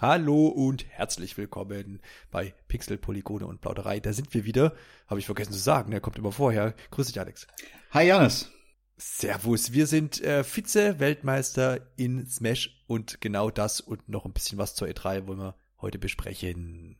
Hallo und herzlich willkommen bei Pixel, Polygone und Plauderei. Da sind wir wieder. Habe ich vergessen zu sagen, der kommt immer vorher. Grüß dich, Alex. Hi, Janis. Servus, wir sind äh, Vize-Weltmeister in Smash und genau das und noch ein bisschen was zur E3 wollen wir heute besprechen.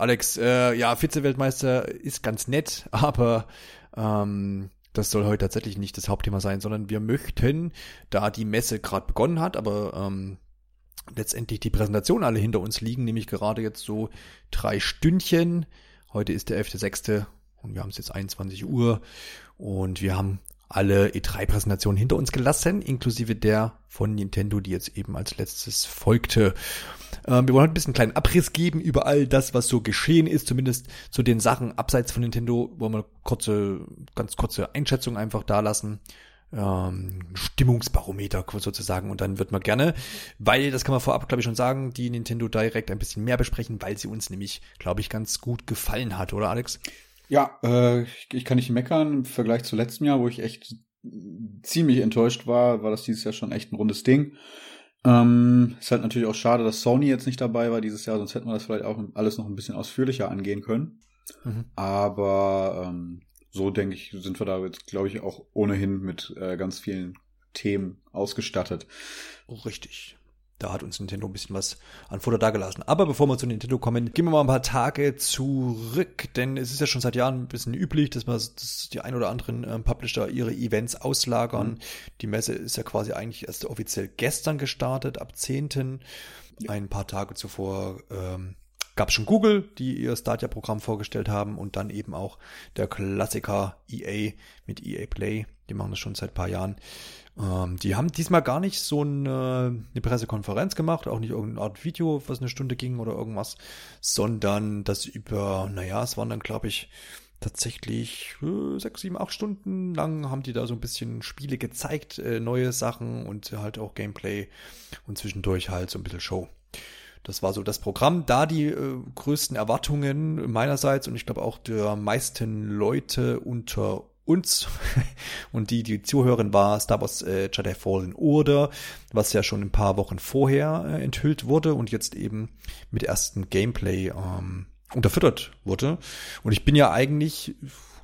Alex, äh, ja, Vize-Weltmeister ist ganz nett, aber ähm, das soll heute tatsächlich nicht das Hauptthema sein, sondern wir möchten, da die Messe gerade begonnen hat, aber ähm, letztendlich die Präsentation alle hinter uns liegen, nämlich gerade jetzt so drei Stündchen. Heute ist der 11.6. und wir haben es jetzt 21 Uhr und wir haben alle E3-Präsentationen hinter uns gelassen, inklusive der von Nintendo, die jetzt eben als letztes folgte. Ähm, wir wollen heute ein bisschen einen kleinen Abriss geben über all das, was so geschehen ist, zumindest zu den Sachen abseits von Nintendo, wollen wir kurze, ganz kurze Einschätzung einfach da lassen. Ähm, Stimmungsbarometer sozusagen und dann wird man gerne, weil das kann man vorab glaube ich schon sagen, die Nintendo Direct ein bisschen mehr besprechen, weil sie uns nämlich glaube ich ganz gut gefallen hat, oder Alex? Ja, äh, ich, ich kann nicht meckern. Im Vergleich zu letztem Jahr, wo ich echt ziemlich enttäuscht war, war das dieses Jahr schon echt ein rundes Ding. Ähm, ist halt natürlich auch schade, dass Sony jetzt nicht dabei war dieses Jahr, sonst hätten wir das vielleicht auch alles noch ein bisschen ausführlicher angehen können. Mhm. Aber ähm, so denke ich, sind wir da jetzt, glaube ich, auch ohnehin mit äh, ganz vielen Themen ausgestattet. Richtig. Da hat uns Nintendo ein bisschen was an Futter dagelassen. Aber bevor wir zu Nintendo kommen, gehen wir mal ein paar Tage zurück. Denn es ist ja schon seit Jahren ein bisschen üblich, dass man dass die ein oder anderen äh, Publisher ihre Events auslagern. Mhm. Die Messe ist ja quasi eigentlich erst offiziell gestern gestartet, ab 10. Ja. Ein paar Tage zuvor ähm, gab schon Google, die ihr Stadia-Programm vorgestellt haben und dann eben auch der Klassiker EA mit EA Play. Die machen das schon seit paar Jahren. Ähm, die haben diesmal gar nicht so eine, eine, Pressekonferenz gemacht, auch nicht irgendeine Art Video, was eine Stunde ging oder irgendwas, sondern das über, naja, es waren dann, glaube ich, tatsächlich äh, sechs, sieben, acht Stunden lang haben die da so ein bisschen Spiele gezeigt, äh, neue Sachen und halt auch Gameplay und zwischendurch halt so ein bisschen Show. Das war so das Programm. Da die äh, größten Erwartungen meinerseits und ich glaube auch der meisten Leute unter uns und die, die zuhören, war Star Wars äh, Jedi Fallen Order, was ja schon ein paar Wochen vorher äh, enthüllt wurde und jetzt eben mit ersten Gameplay ähm, unterfüttert wurde. Und ich bin ja eigentlich,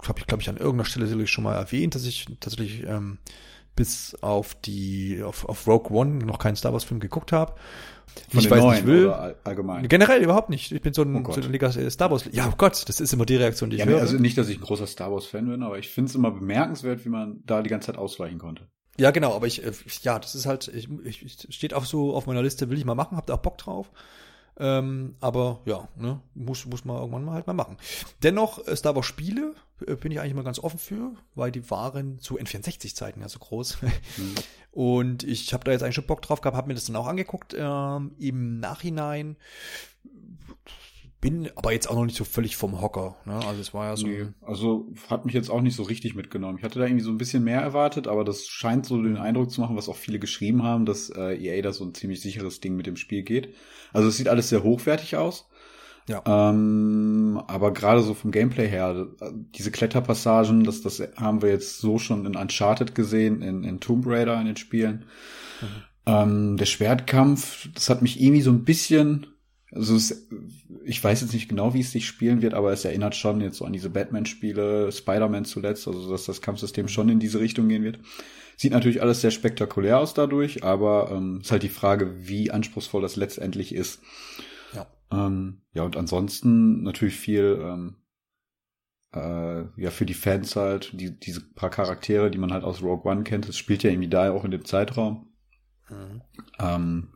habe ich glaube ich an irgendeiner Stelle schon mal erwähnt, dass ich tatsächlich ähm, bis auf die auf, auf Rogue One noch keinen Star Wars Film geguckt habe von ich weiß nicht will. allgemein? Generell überhaupt nicht. Ich bin so ein, oh so ein äh, Star Wars. Ja, oh Gott, das ist immer die Reaktion, die ich ja, höre. Also nicht, dass ich ein großer Star Wars Fan bin, aber ich finde es immer bemerkenswert, wie man da die ganze Zeit ausweichen konnte. Ja, genau, aber ich, äh, ja, das ist halt, ich, ich steht auch so auf meiner Liste, will ich mal machen, hab da auch Bock drauf. Ähm, aber ja, ne, muss, muss man irgendwann mal halt mal machen. Dennoch, äh, Star Wars Spiele bin ich eigentlich mal ganz offen für, weil die waren zu N64-Zeiten ja so groß. Mhm. Und ich habe da jetzt eigentlich schon Bock drauf gehabt, habe mir das dann auch angeguckt. Ähm, Im Nachhinein bin aber jetzt auch noch nicht so völlig vom Hocker. Ne? Also es war ja so. Nee, also hat mich jetzt auch nicht so richtig mitgenommen. Ich hatte da irgendwie so ein bisschen mehr erwartet, aber das scheint so den Eindruck zu machen, was auch viele geschrieben haben, dass äh, EA da so ein ziemlich sicheres Ding mit dem Spiel geht. Also es sieht alles sehr hochwertig aus. Ja. Ähm, aber gerade so vom Gameplay her, diese Kletterpassagen, das, das haben wir jetzt so schon in Uncharted gesehen, in, in Tomb Raider in den Spielen. Mhm. Ähm, der Schwertkampf, das hat mich irgendwie so ein bisschen also es, ich weiß jetzt nicht genau, wie es sich spielen wird, aber es erinnert schon jetzt so an diese Batman-Spiele, Spider-Man zuletzt, also dass das Kampfsystem schon in diese Richtung gehen wird. Sieht natürlich alles sehr spektakulär aus dadurch, aber ähm, ist halt die Frage, wie anspruchsvoll das letztendlich ist. Ja, ähm, ja und ansonsten natürlich viel ähm, äh, ja für die Fans halt, die, diese paar Charaktere, die man halt aus Rogue One kennt, das spielt ja irgendwie da auch in dem Zeitraum. Mhm. Ähm,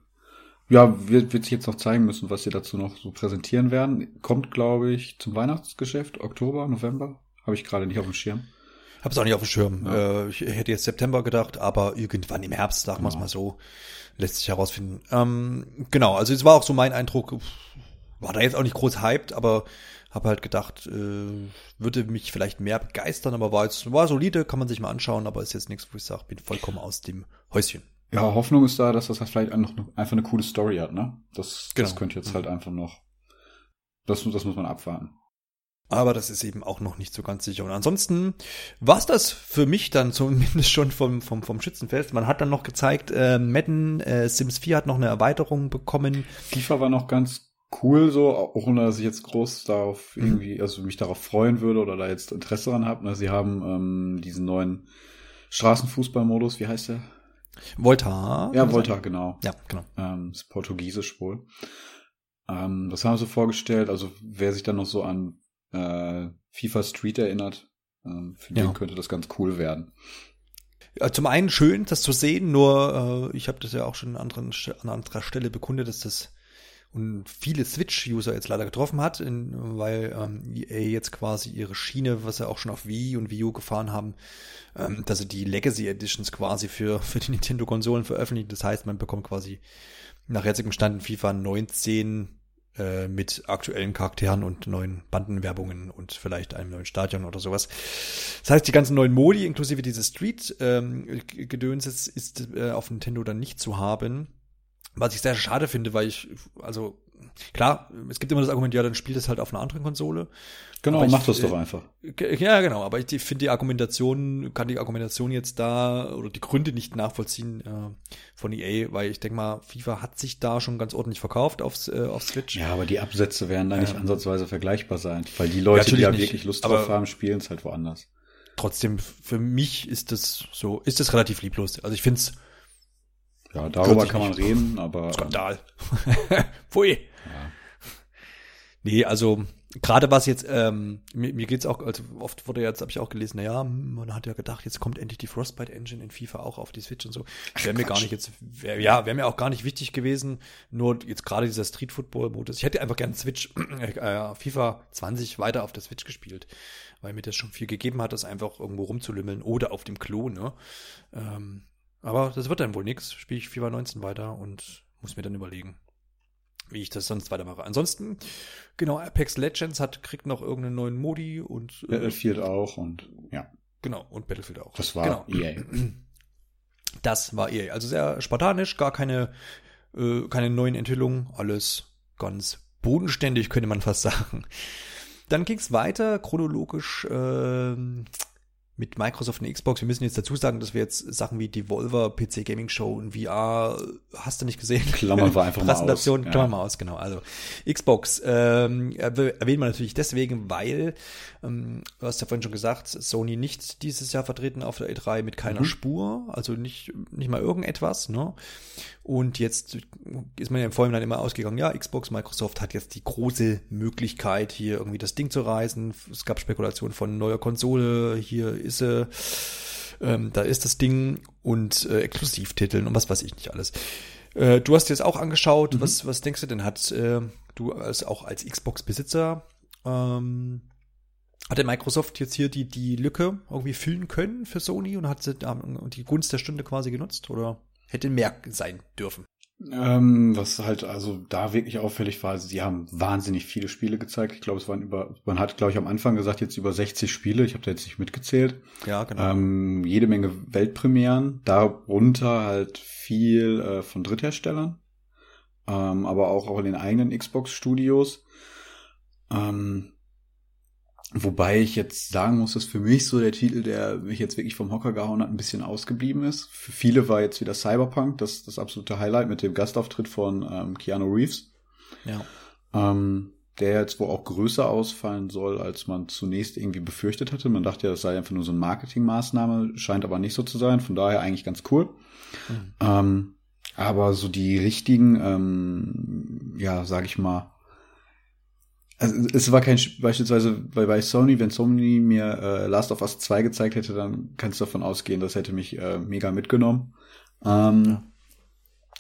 ja, wird, wird sich jetzt noch zeigen müssen, was sie dazu noch so präsentieren werden. Kommt, glaube ich, zum Weihnachtsgeschäft, Oktober, November. Habe ich gerade nicht auf dem Schirm. Hab's auch nicht auf dem Schirm. Ja. Äh, ich hätte jetzt September gedacht, aber irgendwann im Herbst, sagen wir es genau. mal so, lässt sich herausfinden. Ähm, genau, also es war auch so mein Eindruck, war da jetzt auch nicht groß hyped, aber habe halt gedacht, äh, würde mich vielleicht mehr begeistern, aber war jetzt war solide, kann man sich mal anschauen, aber ist jetzt nichts, wo ich sage, bin vollkommen aus dem Häuschen. Ja, Hoffnung ist da, dass das halt vielleicht noch einfach eine coole Story hat, ne? Das, genau. das könnte jetzt halt einfach noch Das, das muss man abwarten. Aber das ist eben auch noch nicht so ganz sicher. Und ansonsten war's das für mich dann zumindest schon vom, vom, vom Schützenfest. Man hat dann noch gezeigt, äh, Madden, äh, Sims 4 hat noch eine Erweiterung bekommen. FIFA war noch ganz cool so, auch ohne dass ich jetzt groß darauf Mhm. irgendwie, also mich darauf freuen würde oder da jetzt Interesse dran habe. Ne? Sie haben ähm, diesen neuen Straßenfußballmodus, wie heißt der? Volta. Ja, Volta, genau. Ja, genau. Ähm, ist portugiesisch wohl. Ähm, das haben sie vorgestellt. Also wer sich dann noch so an äh, FIFA Street erinnert, ähm, für Ja. den könnte das ganz cool werden. Zum einen schön, das zu sehen, nur äh, ich habe das ja auch schon an, anderen, an anderer Stelle bekundet, dass das und viele Switch-User jetzt leider getroffen hat, in, weil ähm, EA jetzt quasi ihre Schiene, was sie auch schon auf Wii und Wii U gefahren haben, ähm, dass sie die Legacy Editions quasi für, für die Nintendo-Konsolen veröffentlichen. Das heißt, man bekommt quasi nach jetzigem Stand in FIFA 19 äh, mit aktuellen Charakteren und neuen Bandenwerbungen und vielleicht einem neuen Stadion oder sowas. Das heißt, die ganzen neuen Modi, inklusive dieses Street-Gedöns, ist, ist äh, auf Nintendo dann nicht zu haben. Was ich sehr schade finde, weil ich, also klar, es gibt immer das Argument, ja, dann spielt es halt auf einer anderen Konsole. Genau, mach das äh, doch einfach. Ge- Ja, genau, aber ich finde die Argumentation, kann die Argumentation jetzt da oder die Gründe nicht nachvollziehen äh, von EA, weil ich denke mal, FIFA hat sich da schon ganz ordentlich verkauft aufs, äh, auf Switch. Ja, aber die Absätze werden da nicht Ähm. ansatzweise vergleichbar sein. Weil die Leute, die da nicht, wirklich Lust drauf haben, spielen es halt woanders. Trotzdem, für mich ist das so, ist das relativ lieblos. Also ich finde es Ja, darüber kann man reden, aber Skandal. Pfui. Ja. Nee, also gerade was jetzt, ähm, mir, mir geht's auch, also oft wurde jetzt, habe ich auch gelesen, naja, man hat ja gedacht, jetzt kommt endlich die Frostbite Engine in FIFA auch auf die Switch und so. Wäre mir gar nicht jetzt, wär, ja, wäre mir auch gar nicht wichtig gewesen. Nur jetzt gerade dieser Street Football Modus. Ich hätte einfach gern Switch, äh, FIFA 20 weiter auf der Switch gespielt, weil mir das schon viel gegeben hat, das einfach irgendwo rumzulümmeln oder auf dem Klo, ne? Ähm, aber das wird dann wohl nix. Spiele ich FIFA 19 weiter und muss mir dann überlegen wie ich das sonst weitermache. Ansonsten, genau, Apex Legends hat, kriegt noch irgendeinen neuen Modi und äh, Battlefield auch und ja, genau, und Battlefield auch. das war E genau. EA. Das war EA. Also sehr spartanisch, gar keine, äh, keine neuen Enthüllungen, alles ganz bodenständig, könnte man fast sagen. Dann ging's weiter, chronologisch ähm, mit Microsoft und Xbox. Wir müssen jetzt dazu sagen, dass wir jetzt Sachen wie Devolver, PC Gaming Show und VR, hast du nicht gesehen? Klammern wir einfach mal aus. Ja. klammern wir aus, genau. Also Xbox ähm, erwäh- erwähnen wir natürlich deswegen, weil, ähm, du hast ja vorhin schon gesagt, Sony nicht dieses Jahr vertreten auf der E3 mit keiner Mhm. Spur, also nicht, nicht mal irgendetwas, ne? Und jetzt ist man ja im Vorhinein immer ausgegangen, ja, Xbox, Microsoft hat jetzt die große Möglichkeit, hier irgendwie das Ding zu reißen. Es gab Spekulationen von neuer Konsole, hier ist sie, ähm, da ist das Ding und äh, Exklusivtiteln und was weiß ich nicht alles. Äh, du hast dir das auch angeschaut. Mhm. Was, was denkst du denn? Hat äh, du als auch als Xbox-Besitzer ähm, hat der Microsoft jetzt hier die die Lücke irgendwie füllen können für Sony und hat sie und die Gunst der Stunde quasi genutzt oder hätte mehr sein dürfen? Ähm, was halt also da wirklich auffällig war, also sie haben wahnsinnig viele Spiele gezeigt. Ich glaube, es waren über, man hat, glaube ich, am Anfang gesagt, jetzt über 60 Spiele. Ich habe da jetzt nicht mitgezählt. Ja, genau. Ähm, jede Menge Weltpremieren, darunter halt viel äh, von Drittherstellern, ähm, aber auch, auch in den eigenen Xbox-Studios. Ähm, wobei ich jetzt sagen muss, dass für mich so der Titel, der mich jetzt wirklich vom Hocker gehauen hat, ein bisschen ausgeblieben ist. Für viele war jetzt wieder Cyberpunk, das das absolute Highlight mit dem Gastauftritt von ähm, Keanu Reeves ja. ähm, der jetzt wohl auch größer ausfallen soll, als man zunächst irgendwie befürchtet hatte. Man dachte ja, das sei einfach nur so eine Marketingmaßnahme, scheint aber nicht so zu sein, von daher eigentlich ganz cool. Mhm. Ähm, aber so die richtigen, ähm, ja, sag ich mal, also es war kein, beispielsweise bei, bei Sony, wenn Sony mir äh, Last of Us 2 gezeigt hätte, dann kannst du davon ausgehen, das hätte mich äh, mega mitgenommen. Ähm, Ja.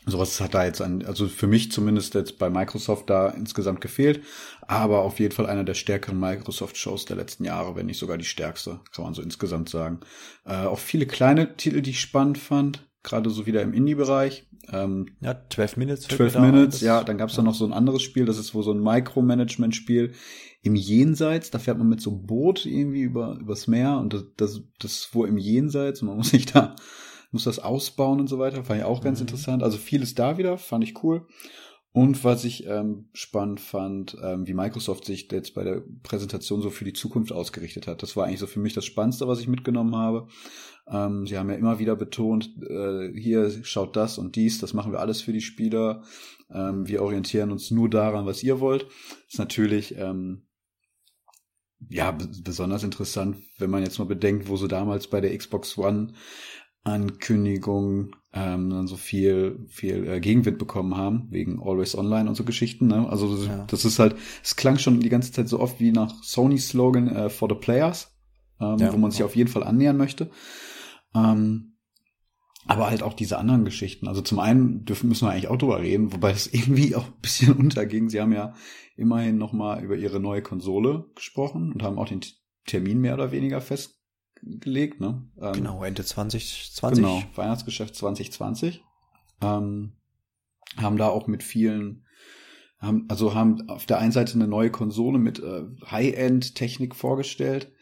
Sowas hat da jetzt an, also für mich zumindest jetzt bei Microsoft da insgesamt gefehlt, aber auf jeden Fall einer der stärkeren Microsoft-Shows der letzten Jahre, wenn nicht sogar die stärkste, kann man so insgesamt sagen. Äh, auch viele kleine Titel, die ich spannend fand, gerade so wieder im Indie-Bereich. Ähm, Ja, 12 Minutes. fällt 12 mir da ein. Minutes, ja, dann gab's da noch so ein anderes Spiel, das ist wohl so ein Micromanagement-Spiel im Jenseits, da fährt man mit so einem Boot irgendwie über, übers Meer und das, das, das ist wohl im Jenseits und man muss sich da, muss das ausbauen und so weiter, fand ich auch ganz Mhm. interessant. Also vieles da wieder, fand ich cool. Und was ich ähm, spannend fand, ähm, wie Microsoft sich jetzt bei der Präsentation so für die Zukunft ausgerichtet hat. Das war eigentlich so für mich das Spannendste, was ich mitgenommen habe. Ähm, sie haben ja immer wieder betont, äh, hier schaut das und dies, das machen wir alles für die Spieler. Ähm, wir orientieren uns nur daran, was ihr wollt. Ist natürlich ähm, ja besonders interessant, wenn man jetzt mal bedenkt, wo sie damals bei der Xbox One Ankündigung ähm, dann so viel viel äh, Gegenwind bekommen haben wegen Always Online und so Geschichten. Ne? Also das, ja. das ist halt, es klang schon die ganze Zeit so oft wie nach Sony Slogan äh, for the Players, ähm, ja, wo man sich auf jeden Fall annähern möchte. Ähm, aber halt auch diese anderen Geschichten. Also zum einen dürfen müssen wir eigentlich auch drüber reden, wobei es irgendwie auch ein bisschen unterging. Sie haben ja immerhin noch mal über ihre neue Konsole gesprochen und haben auch den Termin mehr oder weniger fest gelegt, ne? Ähm, genau, Ende 2020. Genau, Weihnachtsgeschäft 2020. Ähm, haben da auch mit vielen, haben, also haben auf der einen Seite eine neue Konsole mit äh, High-End-Technik vorgestellt,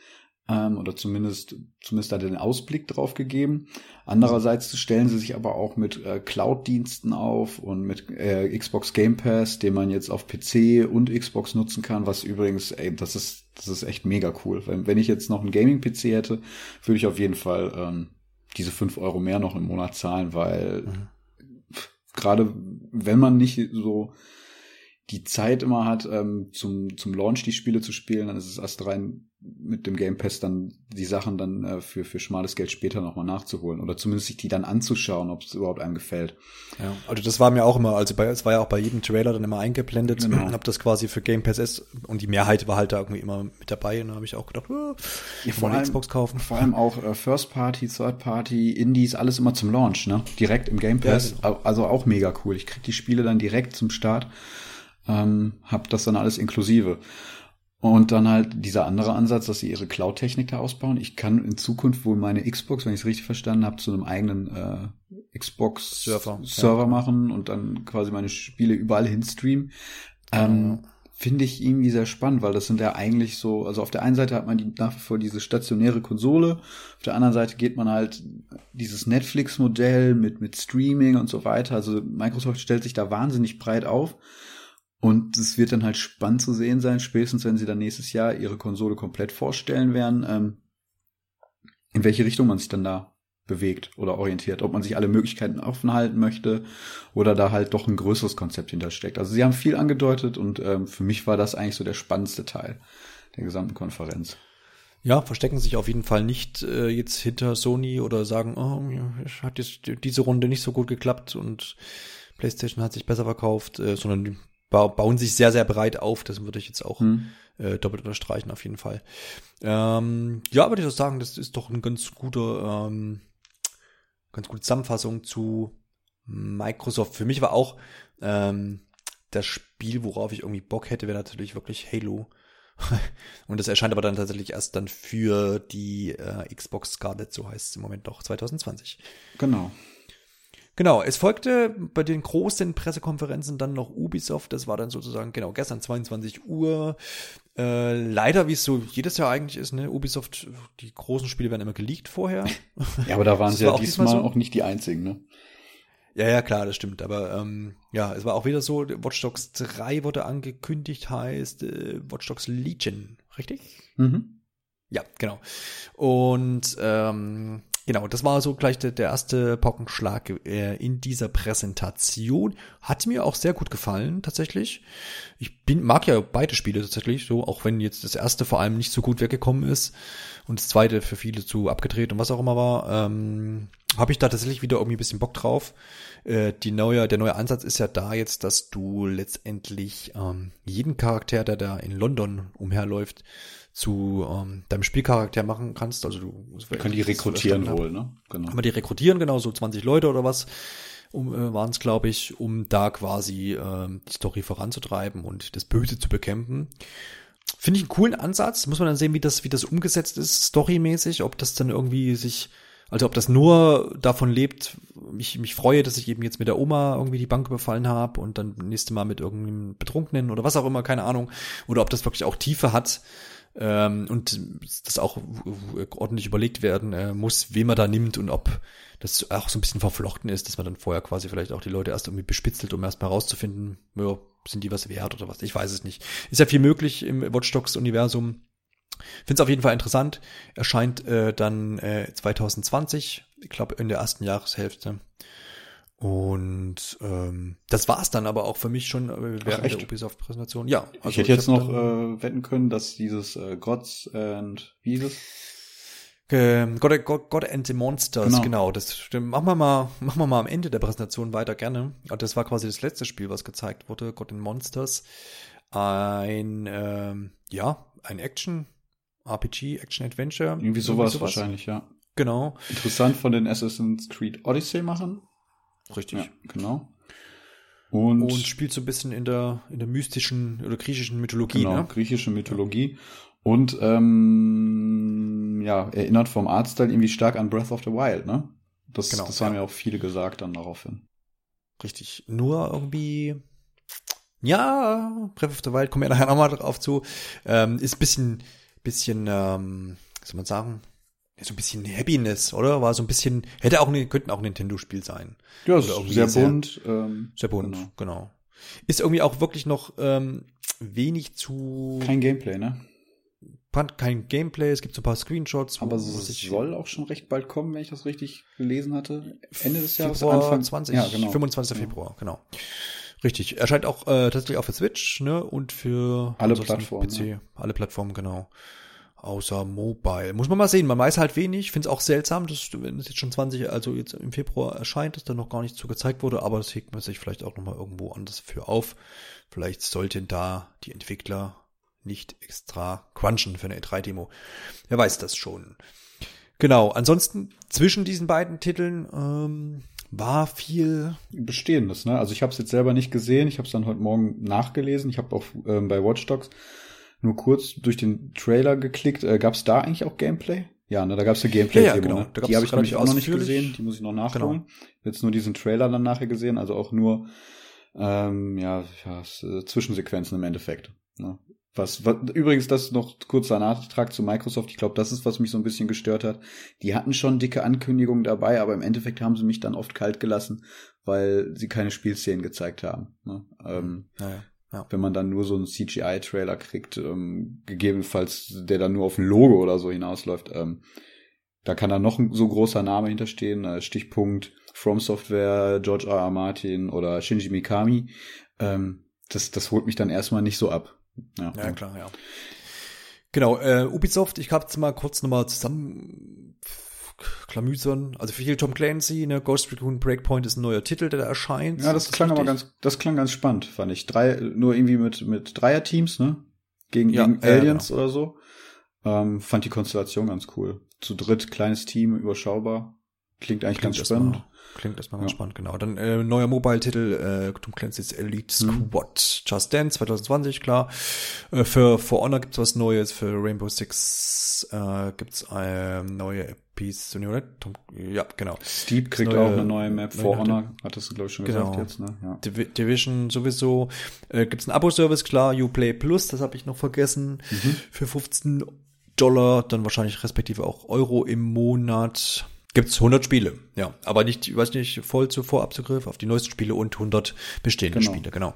ähm, oder zumindest, zumindest da den Ausblick drauf gegeben. Andererseits stellen sie sich aber auch mit äh, Cloud-Diensten auf und mit äh, Xbox Game Pass, den man jetzt auf PC und Xbox nutzen kann, was übrigens, ey, das ist, das ist echt mega cool. Wenn, wenn ich jetzt noch einen Gaming-PC hätte, würde ich auf jeden Fall ähm, diese fünf Euro mehr noch im Monat zahlen, weil mhm. gerade wenn man nicht so die Zeit immer hat, ähm, zum, zum Launch die Spiele zu spielen, dann ist es erst rein mit dem Game Pass dann die Sachen dann äh, für, für schmales Geld später nochmal nachzuholen oder zumindest sich die dann anzuschauen, ob es überhaupt einem gefällt. Ja, also das war mir auch immer, also bei, es war ja auch bei jedem Trailer dann immer eingeblendet genau. und hab das quasi für Game Pass S und die Mehrheit war halt da irgendwie immer mit dabei und dann habe ich auch gedacht, oh, ja, vor allem, Xbox kaufen. Vor allem auch äh, First Party, Third Party, Indies, alles immer zum Launch, ne? Direkt im Game Pass, ja, genau. also auch mega cool. Ich krieg die Spiele dann direkt zum Start, ähm, hab das dann alles inklusive. Und dann halt dieser andere Ansatz, dass sie ihre Cloud-Technik da ausbauen. Ich kann in Zukunft wohl meine Xbox, wenn ich es richtig verstanden habe, zu einem eigenen äh, Xbox-Server Server ja. machen und dann quasi meine Spiele überall hin streamen. Ähm, Finde ich irgendwie sehr spannend, weil das sind ja eigentlich so, also auf der einen Seite hat man die, nach wie vor diese stationäre Konsole, auf der anderen Seite geht man halt dieses Netflix-Modell mit, mit Streaming und so weiter. Also Microsoft stellt sich da wahnsinnig breit auf. Und es wird dann halt spannend zu sehen sein, spätestens wenn sie dann nächstes Jahr ihre Konsole komplett vorstellen werden, ähm, in welche Richtung man sich dann da bewegt oder orientiert, ob man sich alle Möglichkeiten offen halten möchte oder da halt doch ein größeres Konzept hintersteckt. Also sie haben viel angedeutet und ähm, für mich war das eigentlich so der spannendste Teil der gesamten Konferenz. Ja, verstecken sich auf jeden Fall nicht äh, jetzt hinter Sony oder sagen, oh, hat jetzt diese Runde nicht so gut geklappt und PlayStation hat sich besser verkauft, äh, sondern bauen sich sehr, sehr breit auf. Das würde ich jetzt auch hm. äh, doppelt unterstreichen, auf jeden Fall. Ähm, ja, würde ich auch sagen, das ist doch ein ganz guter, ähm, ganz gute Zusammenfassung zu Microsoft. Für mich war auch ähm, das Spiel, worauf ich irgendwie Bock hätte, wäre natürlich wirklich Halo. Und das erscheint aber dann tatsächlich erst dann für die äh, Xbox Scarlet, so heißt es im Moment noch, 2020. Genau. Genau, es folgte bei den großen Pressekonferenzen dann noch Ubisoft. Das war dann sozusagen, genau, gestern 22 Uhr. Äh, leider, wie es so jedes Jahr eigentlich ist, ne, Ubisoft, die großen Spiele werden immer geleakt vorher. Ja, aber da waren sie ja auch diesmal, diesmal so. auch nicht die einzigen, ne? Ja, ja, klar, das stimmt. Aber ähm, ja, es war auch wieder so, Watch Dogs 3 wurde angekündigt, heißt äh, Watch Dogs Legion, richtig? Mhm. Ja, genau. Und ähm, Genau, das war so gleich der, der erste Pockenschlag äh, in dieser Präsentation. Hat mir auch sehr gut gefallen, tatsächlich. Ich bin, mag ja beide Spiele tatsächlich, so, auch wenn jetzt das erste vor allem nicht so gut weggekommen ist und das zweite für viele zu abgedreht und was auch immer war, ähm, habe ich da tatsächlich wieder irgendwie ein bisschen Bock drauf. Äh, die neue, der neue Ansatz ist ja da jetzt, dass du letztendlich ähm, jeden Charakter, der da in London umherläuft, zu ähm, deinem Spielcharakter machen kannst. Also du können die rekrutieren wohl, ne? Genau. Aber die rekrutieren genau so 20 Leute oder was um, äh, waren es, glaube ich, um da quasi äh, die Story voranzutreiben und das Böse zu bekämpfen. Finde ich einen coolen Ansatz. Muss man dann sehen, wie das, wie das umgesetzt ist, storymäßig, ob das dann irgendwie sich, also ob das nur davon lebt, ich mich freue, dass ich eben jetzt mit der Oma irgendwie die Bank überfallen habe und dann nächste Mal mit irgendeinem Betrunkenen oder was auch immer, keine Ahnung, oder ob das wirklich auch Tiefe hat ähm, und das auch ordentlich überlegt werden äh, muss, wen man da nimmt und ob das auch so ein bisschen verflochten ist, dass man dann vorher quasi vielleicht auch die Leute erst irgendwie bespitzelt, um erst mal rauszufinden, ja, sind die was wert oder was. Ich weiß es nicht. Ist ja viel möglich im Watch Dogs Universum. Finde es auf jeden Fall interessant. Erscheint äh, dann äh, 2020, ich glaube in der ersten Jahreshälfte. Und ähm, das war's dann aber auch für mich schon äh, während echt? der Ubisoft-Präsentation. Ja, Also ich hätte jetzt noch äh, wetten können, dass dieses äh, Gods and wie hieß es? äh, God, God, God and the Monsters, Genau. genau. Das stimmt. Machen wir mal, machen wir mal am Ende der Präsentation weiter gerne. Und das war quasi das letzte Spiel, was gezeigt wurde. God and Monsters, ein ähm, ja ein Action RPG, Action Adventure. Irgendwie sowas, wahrscheinlich, ja. Genau, Interessant von den Assassin's Creed Odyssey machen. Richtig. Ja, genau. Und, Und spielt so ein bisschen in der in der mystischen oder griechischen Mythologie, genau, ne? griechische Mythologie. Und ähm, ja, erinnert vom Artstyle irgendwie stark an Breath of the Wild, ne? Das, Genau, das haben ja. ja auch viele gesagt dann daraufhin. Richtig. Nur irgendwie, ja, Breath of the Wild, kommen wir nachher nochmal drauf zu, ähm, ist bisschen, bisschen, ähm, was soll man sagen, ja, so ein bisschen Happiness, oder? War so ein bisschen, hätte auch, ein- könnten auch ein Nintendo-Spiel sein. Ja, ist sehr sehr- bunt. Ähm, Sehr bunt, Genau. genau. Ist irgendwie auch wirklich noch ähm, wenig zu, Kein Gameplay, ne? kein Gameplay, es gibt so ein paar Screenshots. Aber es soll auch schon recht bald kommen, wenn ich das richtig gelesen hatte. Ende des Jahres, Februar Anfang 20, Ja, genau. 25. Ja. Februar, genau. Richtig. Erscheint auch äh, tatsächlich auch für Switch, ne? Und für Alle Plattformen, PC. Alle Plattformen, genau. Außer Mobile. Muss man mal sehen. Man weiß halt wenig. Finde es auch seltsam, dass wenn es jetzt schon 20, also jetzt im Februar erscheint, dass da noch gar nicht so gezeigt wurde, aber das hegt man sich vielleicht auch nochmal irgendwo anders für auf. Vielleicht sollten da die Entwickler nicht extra crunchen für eine E3-Demo. Wer weiß das schon. Genau. Ansonsten zwischen diesen beiden Titeln ähm, war viel Bestehendes, ne? Also ich habe es jetzt selber nicht gesehen, ich habe es dann heute Morgen nachgelesen. Ich habe auch ähm, bei Watch Dogs nur kurz durch den Trailer geklickt. Äh, gab es da eigentlich auch Gameplay? Ja, ne, da gab es eine Gameplay-Demo. Ja, ja, genau. ne? Die habe ich nämlich auch noch nicht gesehen, die muss ich noch nachholen. Jetzt nur diesen Trailer dann nachher gesehen, also auch nur ähm, ja, ja äh, Zwischensequenzen im Endeffekt. Ne? Was, was übrigens das noch kurzer Nachtrag zu Microsoft. Ich glaube, das ist, was mich so ein bisschen gestört hat. Die hatten schon dicke Ankündigungen dabei, aber im Endeffekt haben sie mich dann oft kalt gelassen, weil sie keine Spielszenen gezeigt haben. Ne? Ähm, Naja, ja. wenn man dann nur so einen CGI-Trailer kriegt, ähm, gegebenenfalls der dann nur auf ein Logo oder so hinausläuft, ähm, da kann dann noch ein so großer Name hinterstehen, äh, Stichpunkt From Software, George R. R. Martin oder Shinji Mikami. Ähm, das, das holt mich dann erstmal nicht so ab. Ja, Ja, klar, ja. Genau, äh, Ubisoft, ich habe jetzt mal kurz nochmal zusammen klamüsern. Also für viel Tom Clancy, ne, Ghost Recon Breakpoint ist ein neuer Titel, der da erscheint. Ja, das Ist klang aber ganz, das klang ganz spannend, fand ich. Drei, nur irgendwie mit, mit Dreierteams, ne? Gegen, Ja, gegen ja, Aliens oder so. Ähm, fand die Konstellation ganz cool. Zu dritt, kleines Team, überschaubar. Klingt eigentlich Klingt ganz spannend. Klingt erstmal ganz Ja. spannend, genau. Dann äh, neuer Mobile-Titel, äh, Tom Clancy's Elite Mhm. Squad. Just Dance 2020, klar. Äh, für For Honor gibt's was Neues, für Rainbow Six äh, gibt's äh, neue Episode, Tom, ja, genau. Steep kriegt neue- auch eine neue Map. neue For. Honor, hattest du, glaube ich, schon Genau. gesagt jetzt, ne? Ja. Divi Division sowieso. Äh, gibt's einen Abo-Service, klar, Uplay Plus, das habe ich noch vergessen. Mhm. Für 15 Dollar, dann wahrscheinlich respektive auch Euro im Monat. Gibt's 100 Spiele, ja. Aber nicht, ich weiß nicht, voll zu Vorabzugriff auf die neuesten Spiele und 100 bestehende Genau. Spiele, genau.